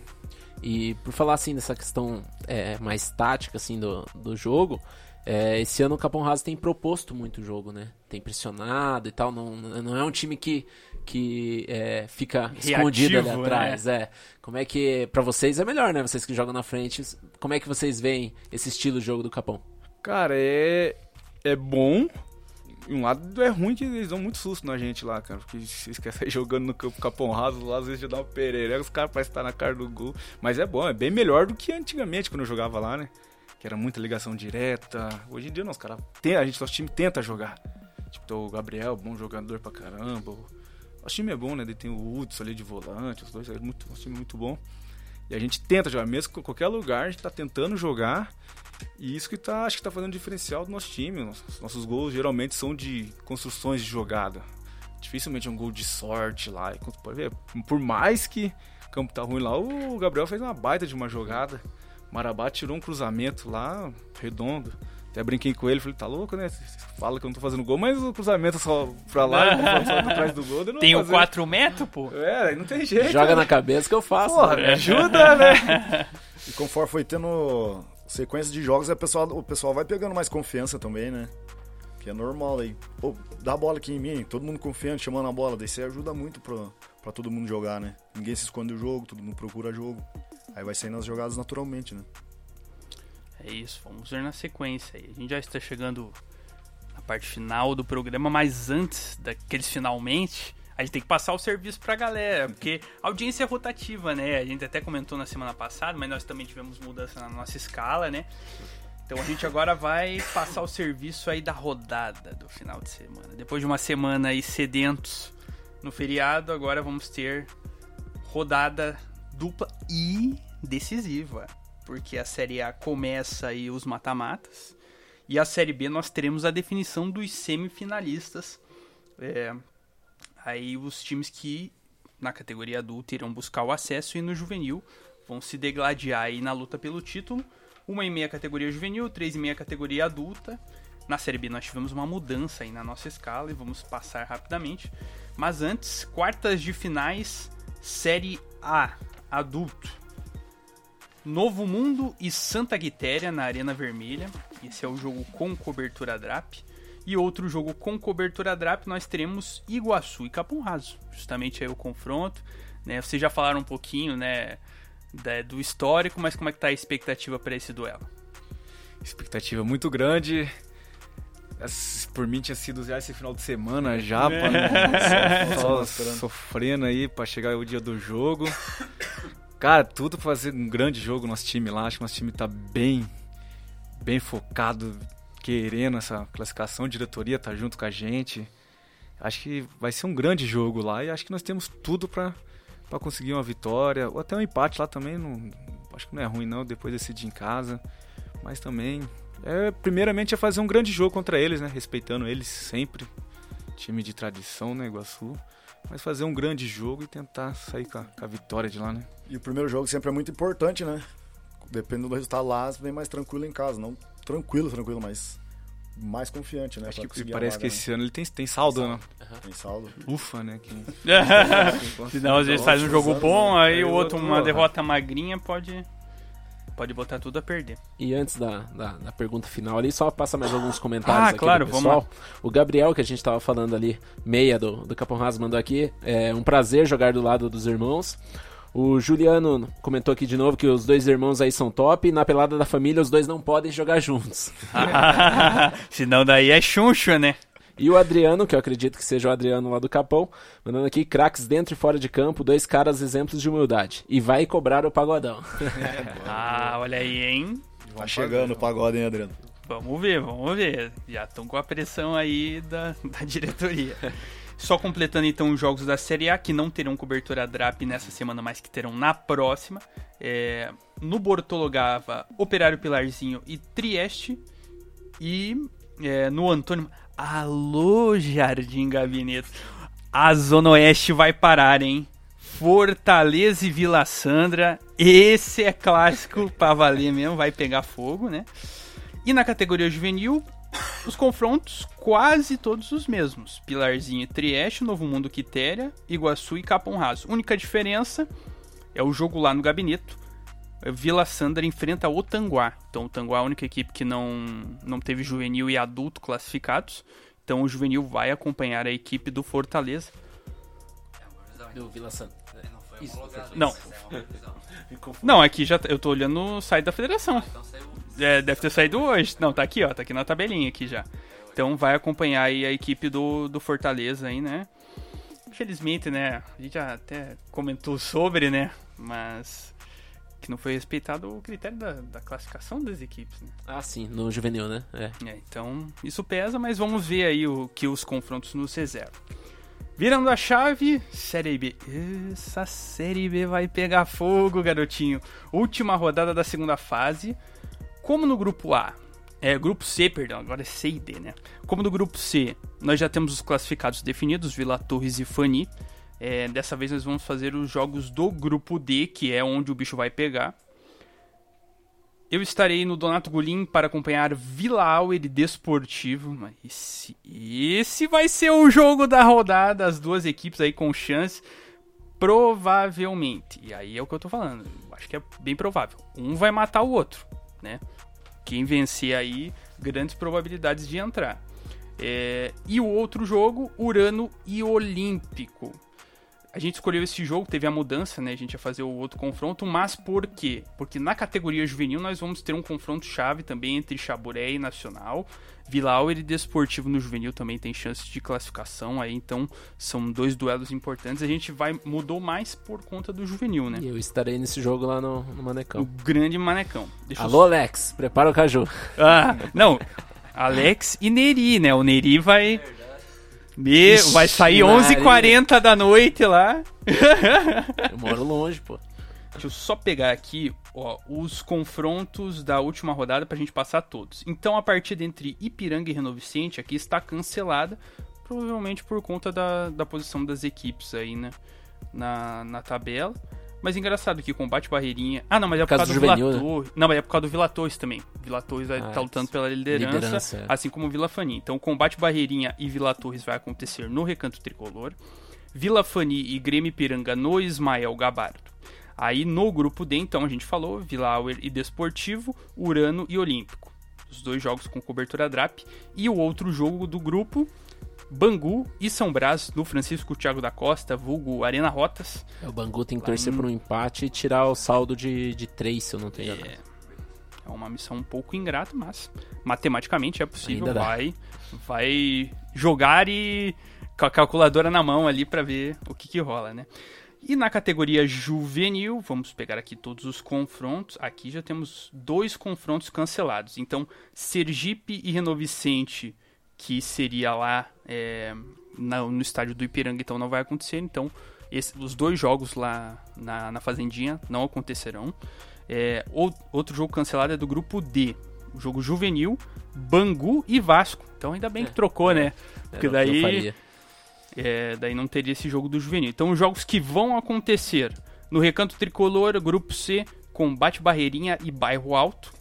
E por falar assim dessa questão é, mais tática assim do, do jogo, é, esse ano o Capão Raso tem proposto muito o jogo, né? Tem pressionado e tal. Não, não é um time que, que é, fica escondido ali Reativo, atrás. É. Como é que para vocês é melhor, né? Vocês que jogam na frente, como é que vocês veem esse estilo de jogo do Capão? Cara, é, é bom. Um lado é ruim que eles dão muito susto na gente lá, cara. Porque se esquece jogando no campo capão raso, lá às vezes já dá uma perereca, os caras parecem estar na cara do gol. Mas é bom, é bem melhor do que antigamente quando eu jogava lá, né? Que era muita ligação direta. Hoje em dia não, os caras. A gente, nosso time tenta jogar. Tipo, o Gabriel, bom jogador pra caramba. O nosso time é bom, né? Daí tem o Hudson ali de volante, os dois, é muito, nosso time é muito bom. E a gente tenta jogar, mesmo com qualquer lugar, a gente tá tentando jogar. E isso que tá, acho que tá fazendo diferencial do nosso time. Nossos, nossos gols geralmente são de construções de jogada. Dificilmente é um gol de sorte lá. Por mais que o campo tá ruim lá, o Gabriel fez uma baita de uma jogada. Marabá tirou um cruzamento lá, redondo. Até brinquei com ele, falei, tá louco, né? Você Fala que eu não tô fazendo gol, mas o cruzamento é só pra lá, e só atrás do gol. eu não Tem o fazer. 4 metros, pô. É, não tem jeito. Joga né? na cabeça que eu faço. Porra, né? me ajuda, né? E conforme foi tendo sequência de jogos, o pessoal, o pessoal vai pegando mais confiança também, né? Que é normal aí. Pô, dá a bola aqui em mim, todo mundo confiante, chamando a bola. Daí você ajuda muito pra, pra todo mundo jogar, né? Ninguém se esconde do jogo, todo mundo procura jogo. Aí vai saindo as jogadas naturalmente, né? É isso, vamos ver na sequência. A gente já está chegando na parte final do programa, mas antes daqueles finalmente, a gente tem que passar o serviço pra galera, porque a audiência é rotativa, né? A gente até comentou na semana passada, mas nós também tivemos mudança na nossa escala, né? Então a gente agora vai passar o serviço aí da rodada do final de semana. Depois de uma semana aí sedentos no feriado, agora vamos ter rodada dupla e decisiva. Porque a Série A começa aí os mata-matas. E a Série B nós teremos a definição dos semifinalistas. É, aí os times que na categoria adulta irão buscar o acesso e no juvenil vão se degladiar aí na luta pelo título. Uma e meia categoria juvenil, três e meia categoria adulta. Na Série B nós tivemos uma mudança aí na nossa escala e vamos passar rapidamente. Mas antes, quartas de finais, Série A, adulto. Novo Mundo e Santa Quitéria na Arena Vermelha. Esse é o jogo com cobertura DRAP. E outro jogo com cobertura DRAP nós teremos Iguaçu e Capão Raso. Justamente aí o confronto. Né? Vocês já falaram um pouquinho né, da- do histórico, mas como é que tá a expectativa para esse duelo? Expectativa muito grande. Por mim tinha sido já esse final de semana já, pra, só, só sofrendo aí pra chegar o dia do jogo. Cara, tudo pra fazer um grande jogo nosso time lá. Acho que nosso time tá bem, bem focado, querendo essa classificação. A diretoria tá junto com a gente. Acho que vai ser um grande jogo lá e acho que nós temos tudo pra, pra conseguir uma vitória. Ou até um empate lá também. Não, acho que não é ruim não, depois decidir em casa. Mas também, é, primeiramente é fazer um grande jogo contra eles, né? Respeitando eles sempre. Time de tradição, né, Iguaçu. Mas fazer um grande jogo e tentar sair com a, com a vitória de lá, né? E o primeiro jogo sempre é muito importante, né? dependendo do resultado lá, você vem mais tranquilo em casa. Não tranquilo, tranquilo, mas mais confiante, né? Acho que parece vaga, que esse ano ele tem, tem saldo, né? né? Tem saldo. Ufa, né? Que... Senão às vezes faz um jogo anos, bom, né? aí Aí o outro outro, uma ó. derrota magrinha pode pode botar tudo a perder. E antes da, da, da pergunta final ali, só passa mais alguns comentários Ah, aqui claro, do vamos pessoal. O Gabriel, que a gente tava falando ali, meia do, do Capão Raso, mandou aqui. É um prazer jogar do lado dos irmãos. O Juliano comentou aqui de novo que os dois irmãos aí são top. E na pelada da família, os dois não podem jogar juntos. Senão daí é chuncho, né? E o Adriano, que eu acredito que seja o Adriano lá do Capão, mandando aqui craques dentro e fora de campo, dois caras exemplos de humildade. E vai cobrar o pagodão. Ah, olha aí, hein? Tá chegando o pagode, hein, Adriano? Vamos ver, vamos ver. Já estão com a pressão aí da, da diretoria. Só completando então os jogos da Série A, que não terão cobertura DRAP nessa semana, mas que terão na próxima. É, no Bortologava, Operário Pilarzinho e Trieste. E é, no Antônio. Alô, Jardim Gabinete. A Zona Oeste vai parar, hein? Fortaleza e Vila Sandra. Esse é clássico pra valer mesmo, vai pegar fogo, né? E na categoria juvenil, os confrontos quase todos os mesmos. Pilarzinho e Trieste, Novo Mundo Quitéria, Iguaçu e Capão Raso. Única diferença é o jogo lá no Gabinete. Vila Sandra enfrenta o Tanguá. Então o Tanguá é a única equipe que não, não teve juvenil e adulto classificados. Então o juvenil vai acompanhar a equipe do Fortaleza. Do Vila Santa. Isso, não. é. Não, aqui já eu tô olhando no site da federação. Então. É, deve ter saído hoje. Não, tá aqui, ó. Tá aqui na tabelinha aqui já. Então vai acompanhar aí a equipe do, do Fortaleza aí, né? Infelizmente, né? A gente já até comentou sobre, né? Mas que não foi respeitado o critério da, da classificação das equipes, né? Ah, sim, no juvenil, né? É. É, então isso pesa, mas vamos ver aí o que os confrontos nos reservam. Virando a chave, Série B. Essa Série B vai pegar fogo, garotinho. Última rodada da segunda fase. Como no grupo A, é grupo C, perdão, agora é C e D, né? Como no grupo C, nós já temos os classificados definidos, Vila Torres e Fani. É, dessa vez nós vamos fazer os jogos do grupo D, que é onde o bicho vai pegar. Eu estarei no Donato Golim para acompanhar Vila Auer Desportivo. Esse, esse vai ser o jogo da rodada, as duas equipes aí com chance. Provavelmente. E aí é o que eu tô falando. Eu acho que é bem provável. Um vai matar o outro, né? Quem vencer aí, grandes probabilidades de entrar. É, e o outro jogo, Urano e Olímpico. A gente escolheu esse jogo, teve a mudança, né? A gente ia fazer o outro confronto, mas por quê? Porque na categoria juvenil nós vamos ter um confronto chave também entre Chaburé e Nacional. Vila Auer e Desportivo no juvenil também tem chances de classificação aí, então são dois duelos importantes. A gente vai mudou mais por conta do juvenil, né? E eu estarei nesse jogo lá no, no O Manecão. grande manecão. Deixa eu Alô, Alex, prepara o caju. Ah, não. Alex e Neri, né? O Neri vai. Me... Ixi, vai sair Maria. 11h40 da noite lá. Eu moro longe, pô. Deixa eu só pegar aqui ó, os confrontos da última rodada pra gente passar todos. Então a partida entre Ipiranga e Renovo Vicente aqui está cancelada, provavelmente por conta da, da posição das equipes aí, né? Na, na tabela. Mas engraçado que combate barreirinha. Ah, não, mas é por Por causa do do Vila juvenil, né? Torres. Não, mas é por causa do Vila Torres também. Vila Torres vai Ah, estar lutando pela liderança, liderança, é. assim como o Vila Fani. Então, combate barreirinha e Vila Torres vai acontecer no Recanto Tricolor. Vila Fani e Grêmio Ipiranga no Ismael Gabardo. Aí no grupo D, então, a gente falou Vila Auer e Desportivo, Urano e Olímpico. Os dois jogos com cobertura DRAP. E o outro jogo do grupo, Bangu e São Brás, no Francisco Thiago da Costa, vulgo Arena Rotas. É, O Bangu tem que torcer por um empate e tirar o saldo de, de 3, se eu não tenho enganado. É uma missão um pouco ingrata, mas matematicamente é possível. Vai, vai jogar e com a calculadora na mão ali pra ver o que, que rola, né? E na categoria juvenil, vamos pegar aqui todos os confrontos. Aqui já temos dois confrontos cancelados. Então, Sergipe e Renovo Vicente, que seria lá é, na- no estádio do Ipiranga, então não vai acontecer. Então, esse- os dois jogos lá na, na Fazendinha não acontecerão. É, ou- outro jogo cancelado é do grupo D. O jogo juvenil, Bangu e Vasco. Então ainda bem que trocou, né? Porque Era o que eu daí, é, daí não teria esse jogo do juvenil. Então os jogos que vão acontecer no Recanto Tricolor, grupo C, Combate Barreirinha e Bairro Alto.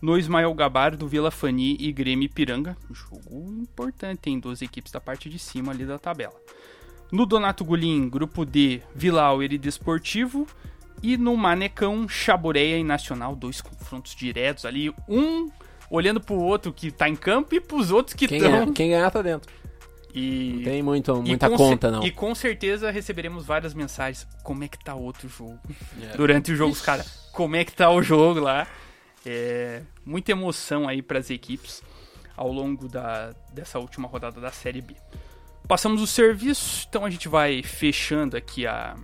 No Ismael Gabar, do Vila Fani e Grêmio Ipiranga. Jogo importante, tem duas equipes da parte de cima ali da tabela. No Donato Gulim, grupo D, Vila Auer e Desportivo. E no Manecão, Chaboreia e Nacional, dois confrontos diretos ali. Um olhando pro outro que tá em campo e pros outros que Quem, estão. ganhar, quem ganhar tá dentro. E... Não tem muito, muita conta, não. E com certeza receberemos várias mensagens. Como é que tá outro jogo? É. Durante o jogo, os caras. Como é que tá o jogo lá? É, muita emoção aí pras equipes ao longo da, dessa última rodada da Série B. Passamos o serviço, então a gente vai fechando aqui a,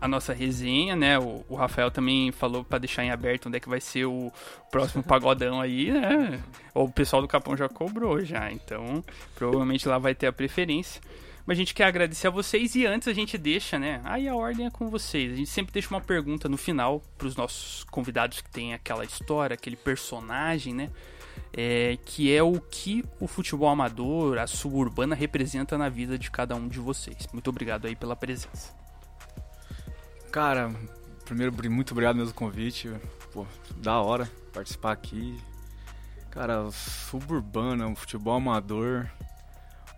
a nossa resenha, né? O, o Rafael também falou pra deixar em aberto onde é que vai ser o próximo pagodão aí, né? O pessoal do Capão já cobrou já, então provavelmente lá vai ter a preferência. Mas a gente quer agradecer a vocês e antes a gente deixa, né? Aí a ordem é com vocês. A gente sempre deixa uma pergunta no final para os nossos convidados que tem aquela história, aquele personagem, né? É, que é o que o futebol amador, a suburbana representa na vida de cada um de vocês. Muito obrigado aí pela presença. Cara, primeiro, muito obrigado mesmo convite. Pô, da hora participar aqui. Cara, suburbana, futebol amador.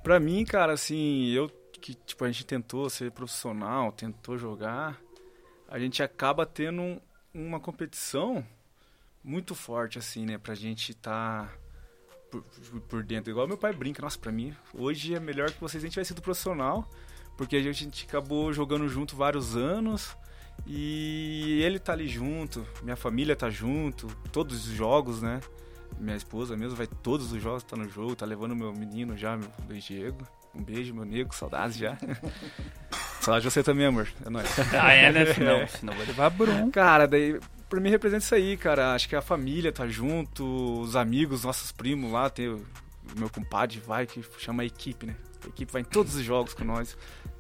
Pra mim, cara, assim, eu que tipo a gente tentou ser profissional, tentou jogar, a gente acaba tendo um- uma competição muito forte assim, né, pra gente tá por, por dentro. Igual meu pai brinca, nossa, pra mim, hoje é melhor que vocês nem tivessem sido profissional, porque a gente acabou jogando junto vários anos e ele tá ali junto, minha família tá junto, todos os jogos, né? Minha esposa mesmo vai todos os jogos, tá no jogo, tá levando meu menino já, meu Luiz Diego. Um beijo, meu nego, saudades já. Saudade de você também, amor. É nóis. Ah, é, né? Senão, senão vai levar bronca. Cara, daí pra mim representa isso aí, cara. Acho que a família tá junto, os amigos, nossos primos lá, tem o meu compadre vai que chama a equipe, né? A equipe vai em todos os jogos com nós.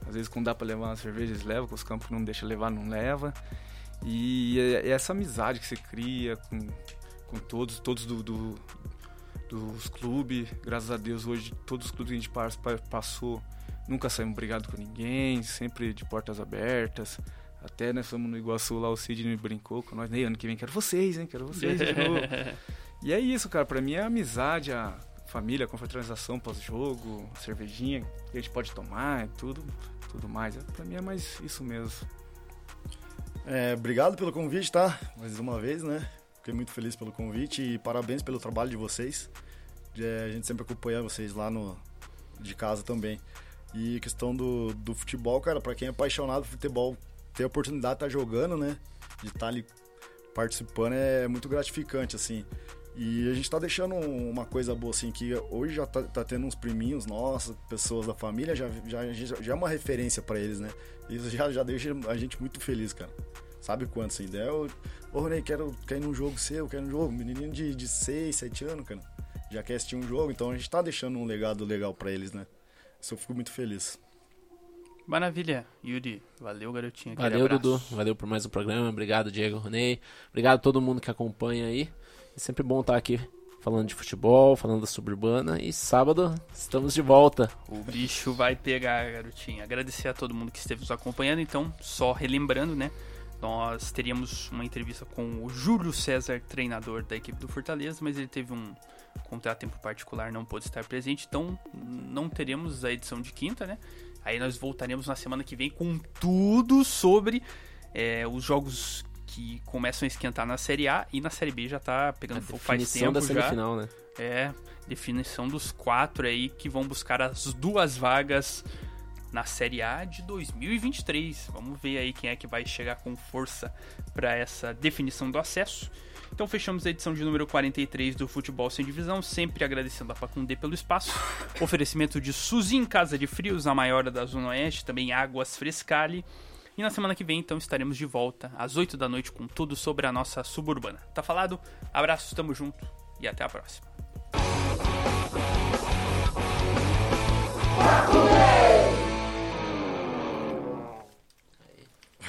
Às vezes quando dá pra levar uma cerveja, eles levam, com os campos não deixa levar, não leva. E é é essa amizade que você cria com, com todos, todos do, do- dos clubes. Graças a Deus, hoje todos os clubes que a gente pas- pa- passou, nunca saímos brigados com ninguém, sempre de portas abertas. Até nós fomos no Iguaçu lá, o Sidney brincou com nós. "Ney, ano que vem quero vocês, hein? Quero vocês de novo. E é isso, cara. Pra mim é a amizade, a família, a confraternização pós-jogo, a cervejinha que a gente pode tomar e tudo, tudo mais. É, Pra mim é mais isso mesmo. É, obrigado pelo convite, tá? Mais uma vez, né? Fiquei muito feliz pelo convite e parabéns pelo trabalho de vocês. É, a gente sempre acompanha vocês lá no de casa também. E questão do, do futebol, cara, pra quem é apaixonado por futebol, ter a oportunidade de estar jogando, né? De estar ali participando é muito gratificante, assim. E a gente tá deixando uma coisa boa, assim, que hoje já tá, tá tendo uns priminhos nossos, pessoas da família, já, já, já, é uma referência pra eles, né? Isso já, já deixa a gente muito feliz, cara. Sabe quanto essa ideia? Ô, ô Ronei, quero, quero ir num jogo seu, quero ir num jogo. Menininho de, de 6, 7 anos, cara. Já quer assistir um jogo, então a gente tá deixando um legado legal pra eles, né? Isso eu fico muito feliz. Maravilha, Yuri. Valeu, garotinho. Valeu, abraço. Dudu. Valeu por mais um programa. Obrigado, Diego, Ronei. Obrigado a todo mundo que acompanha aí. É sempre bom estar aqui falando de futebol, falando da suburbana. E sábado estamos de volta. O bicho vai pegar, garotinho. Agradecer a todo mundo que esteve nos acompanhando. Então, só relembrando, né? Nós teríamos uma entrevista com o Júlio César, treinador da equipe do Fortaleza, mas ele teve um contratempo particular, não pôde estar presente. Então, não teremos a edição de quinta, né? Aí nós voltaremos na semana que vem com tudo sobre é, os jogos que começam a esquentar na Série A e na Série B já tá pegando fogo faz Definição tempo da já. semifinal, né? É, definição dos quatro aí que vão buscar as duas vagas na Série A de 2023. Vamos ver aí quem é que vai chegar com força para essa definição do acesso. Então fechamos a edição de número 43 do Futebol Sem Divisão, sempre agradecendo a Facundê pelo espaço. Oferecimento de Suzin Casa de Frios, a maior da Zona Oeste, também Águas Frescali. E na semana que vem, então, estaremos de volta às 8 da noite com tudo sobre a nossa suburbana. Tá falado? Abraço, tamo junto e até a próxima.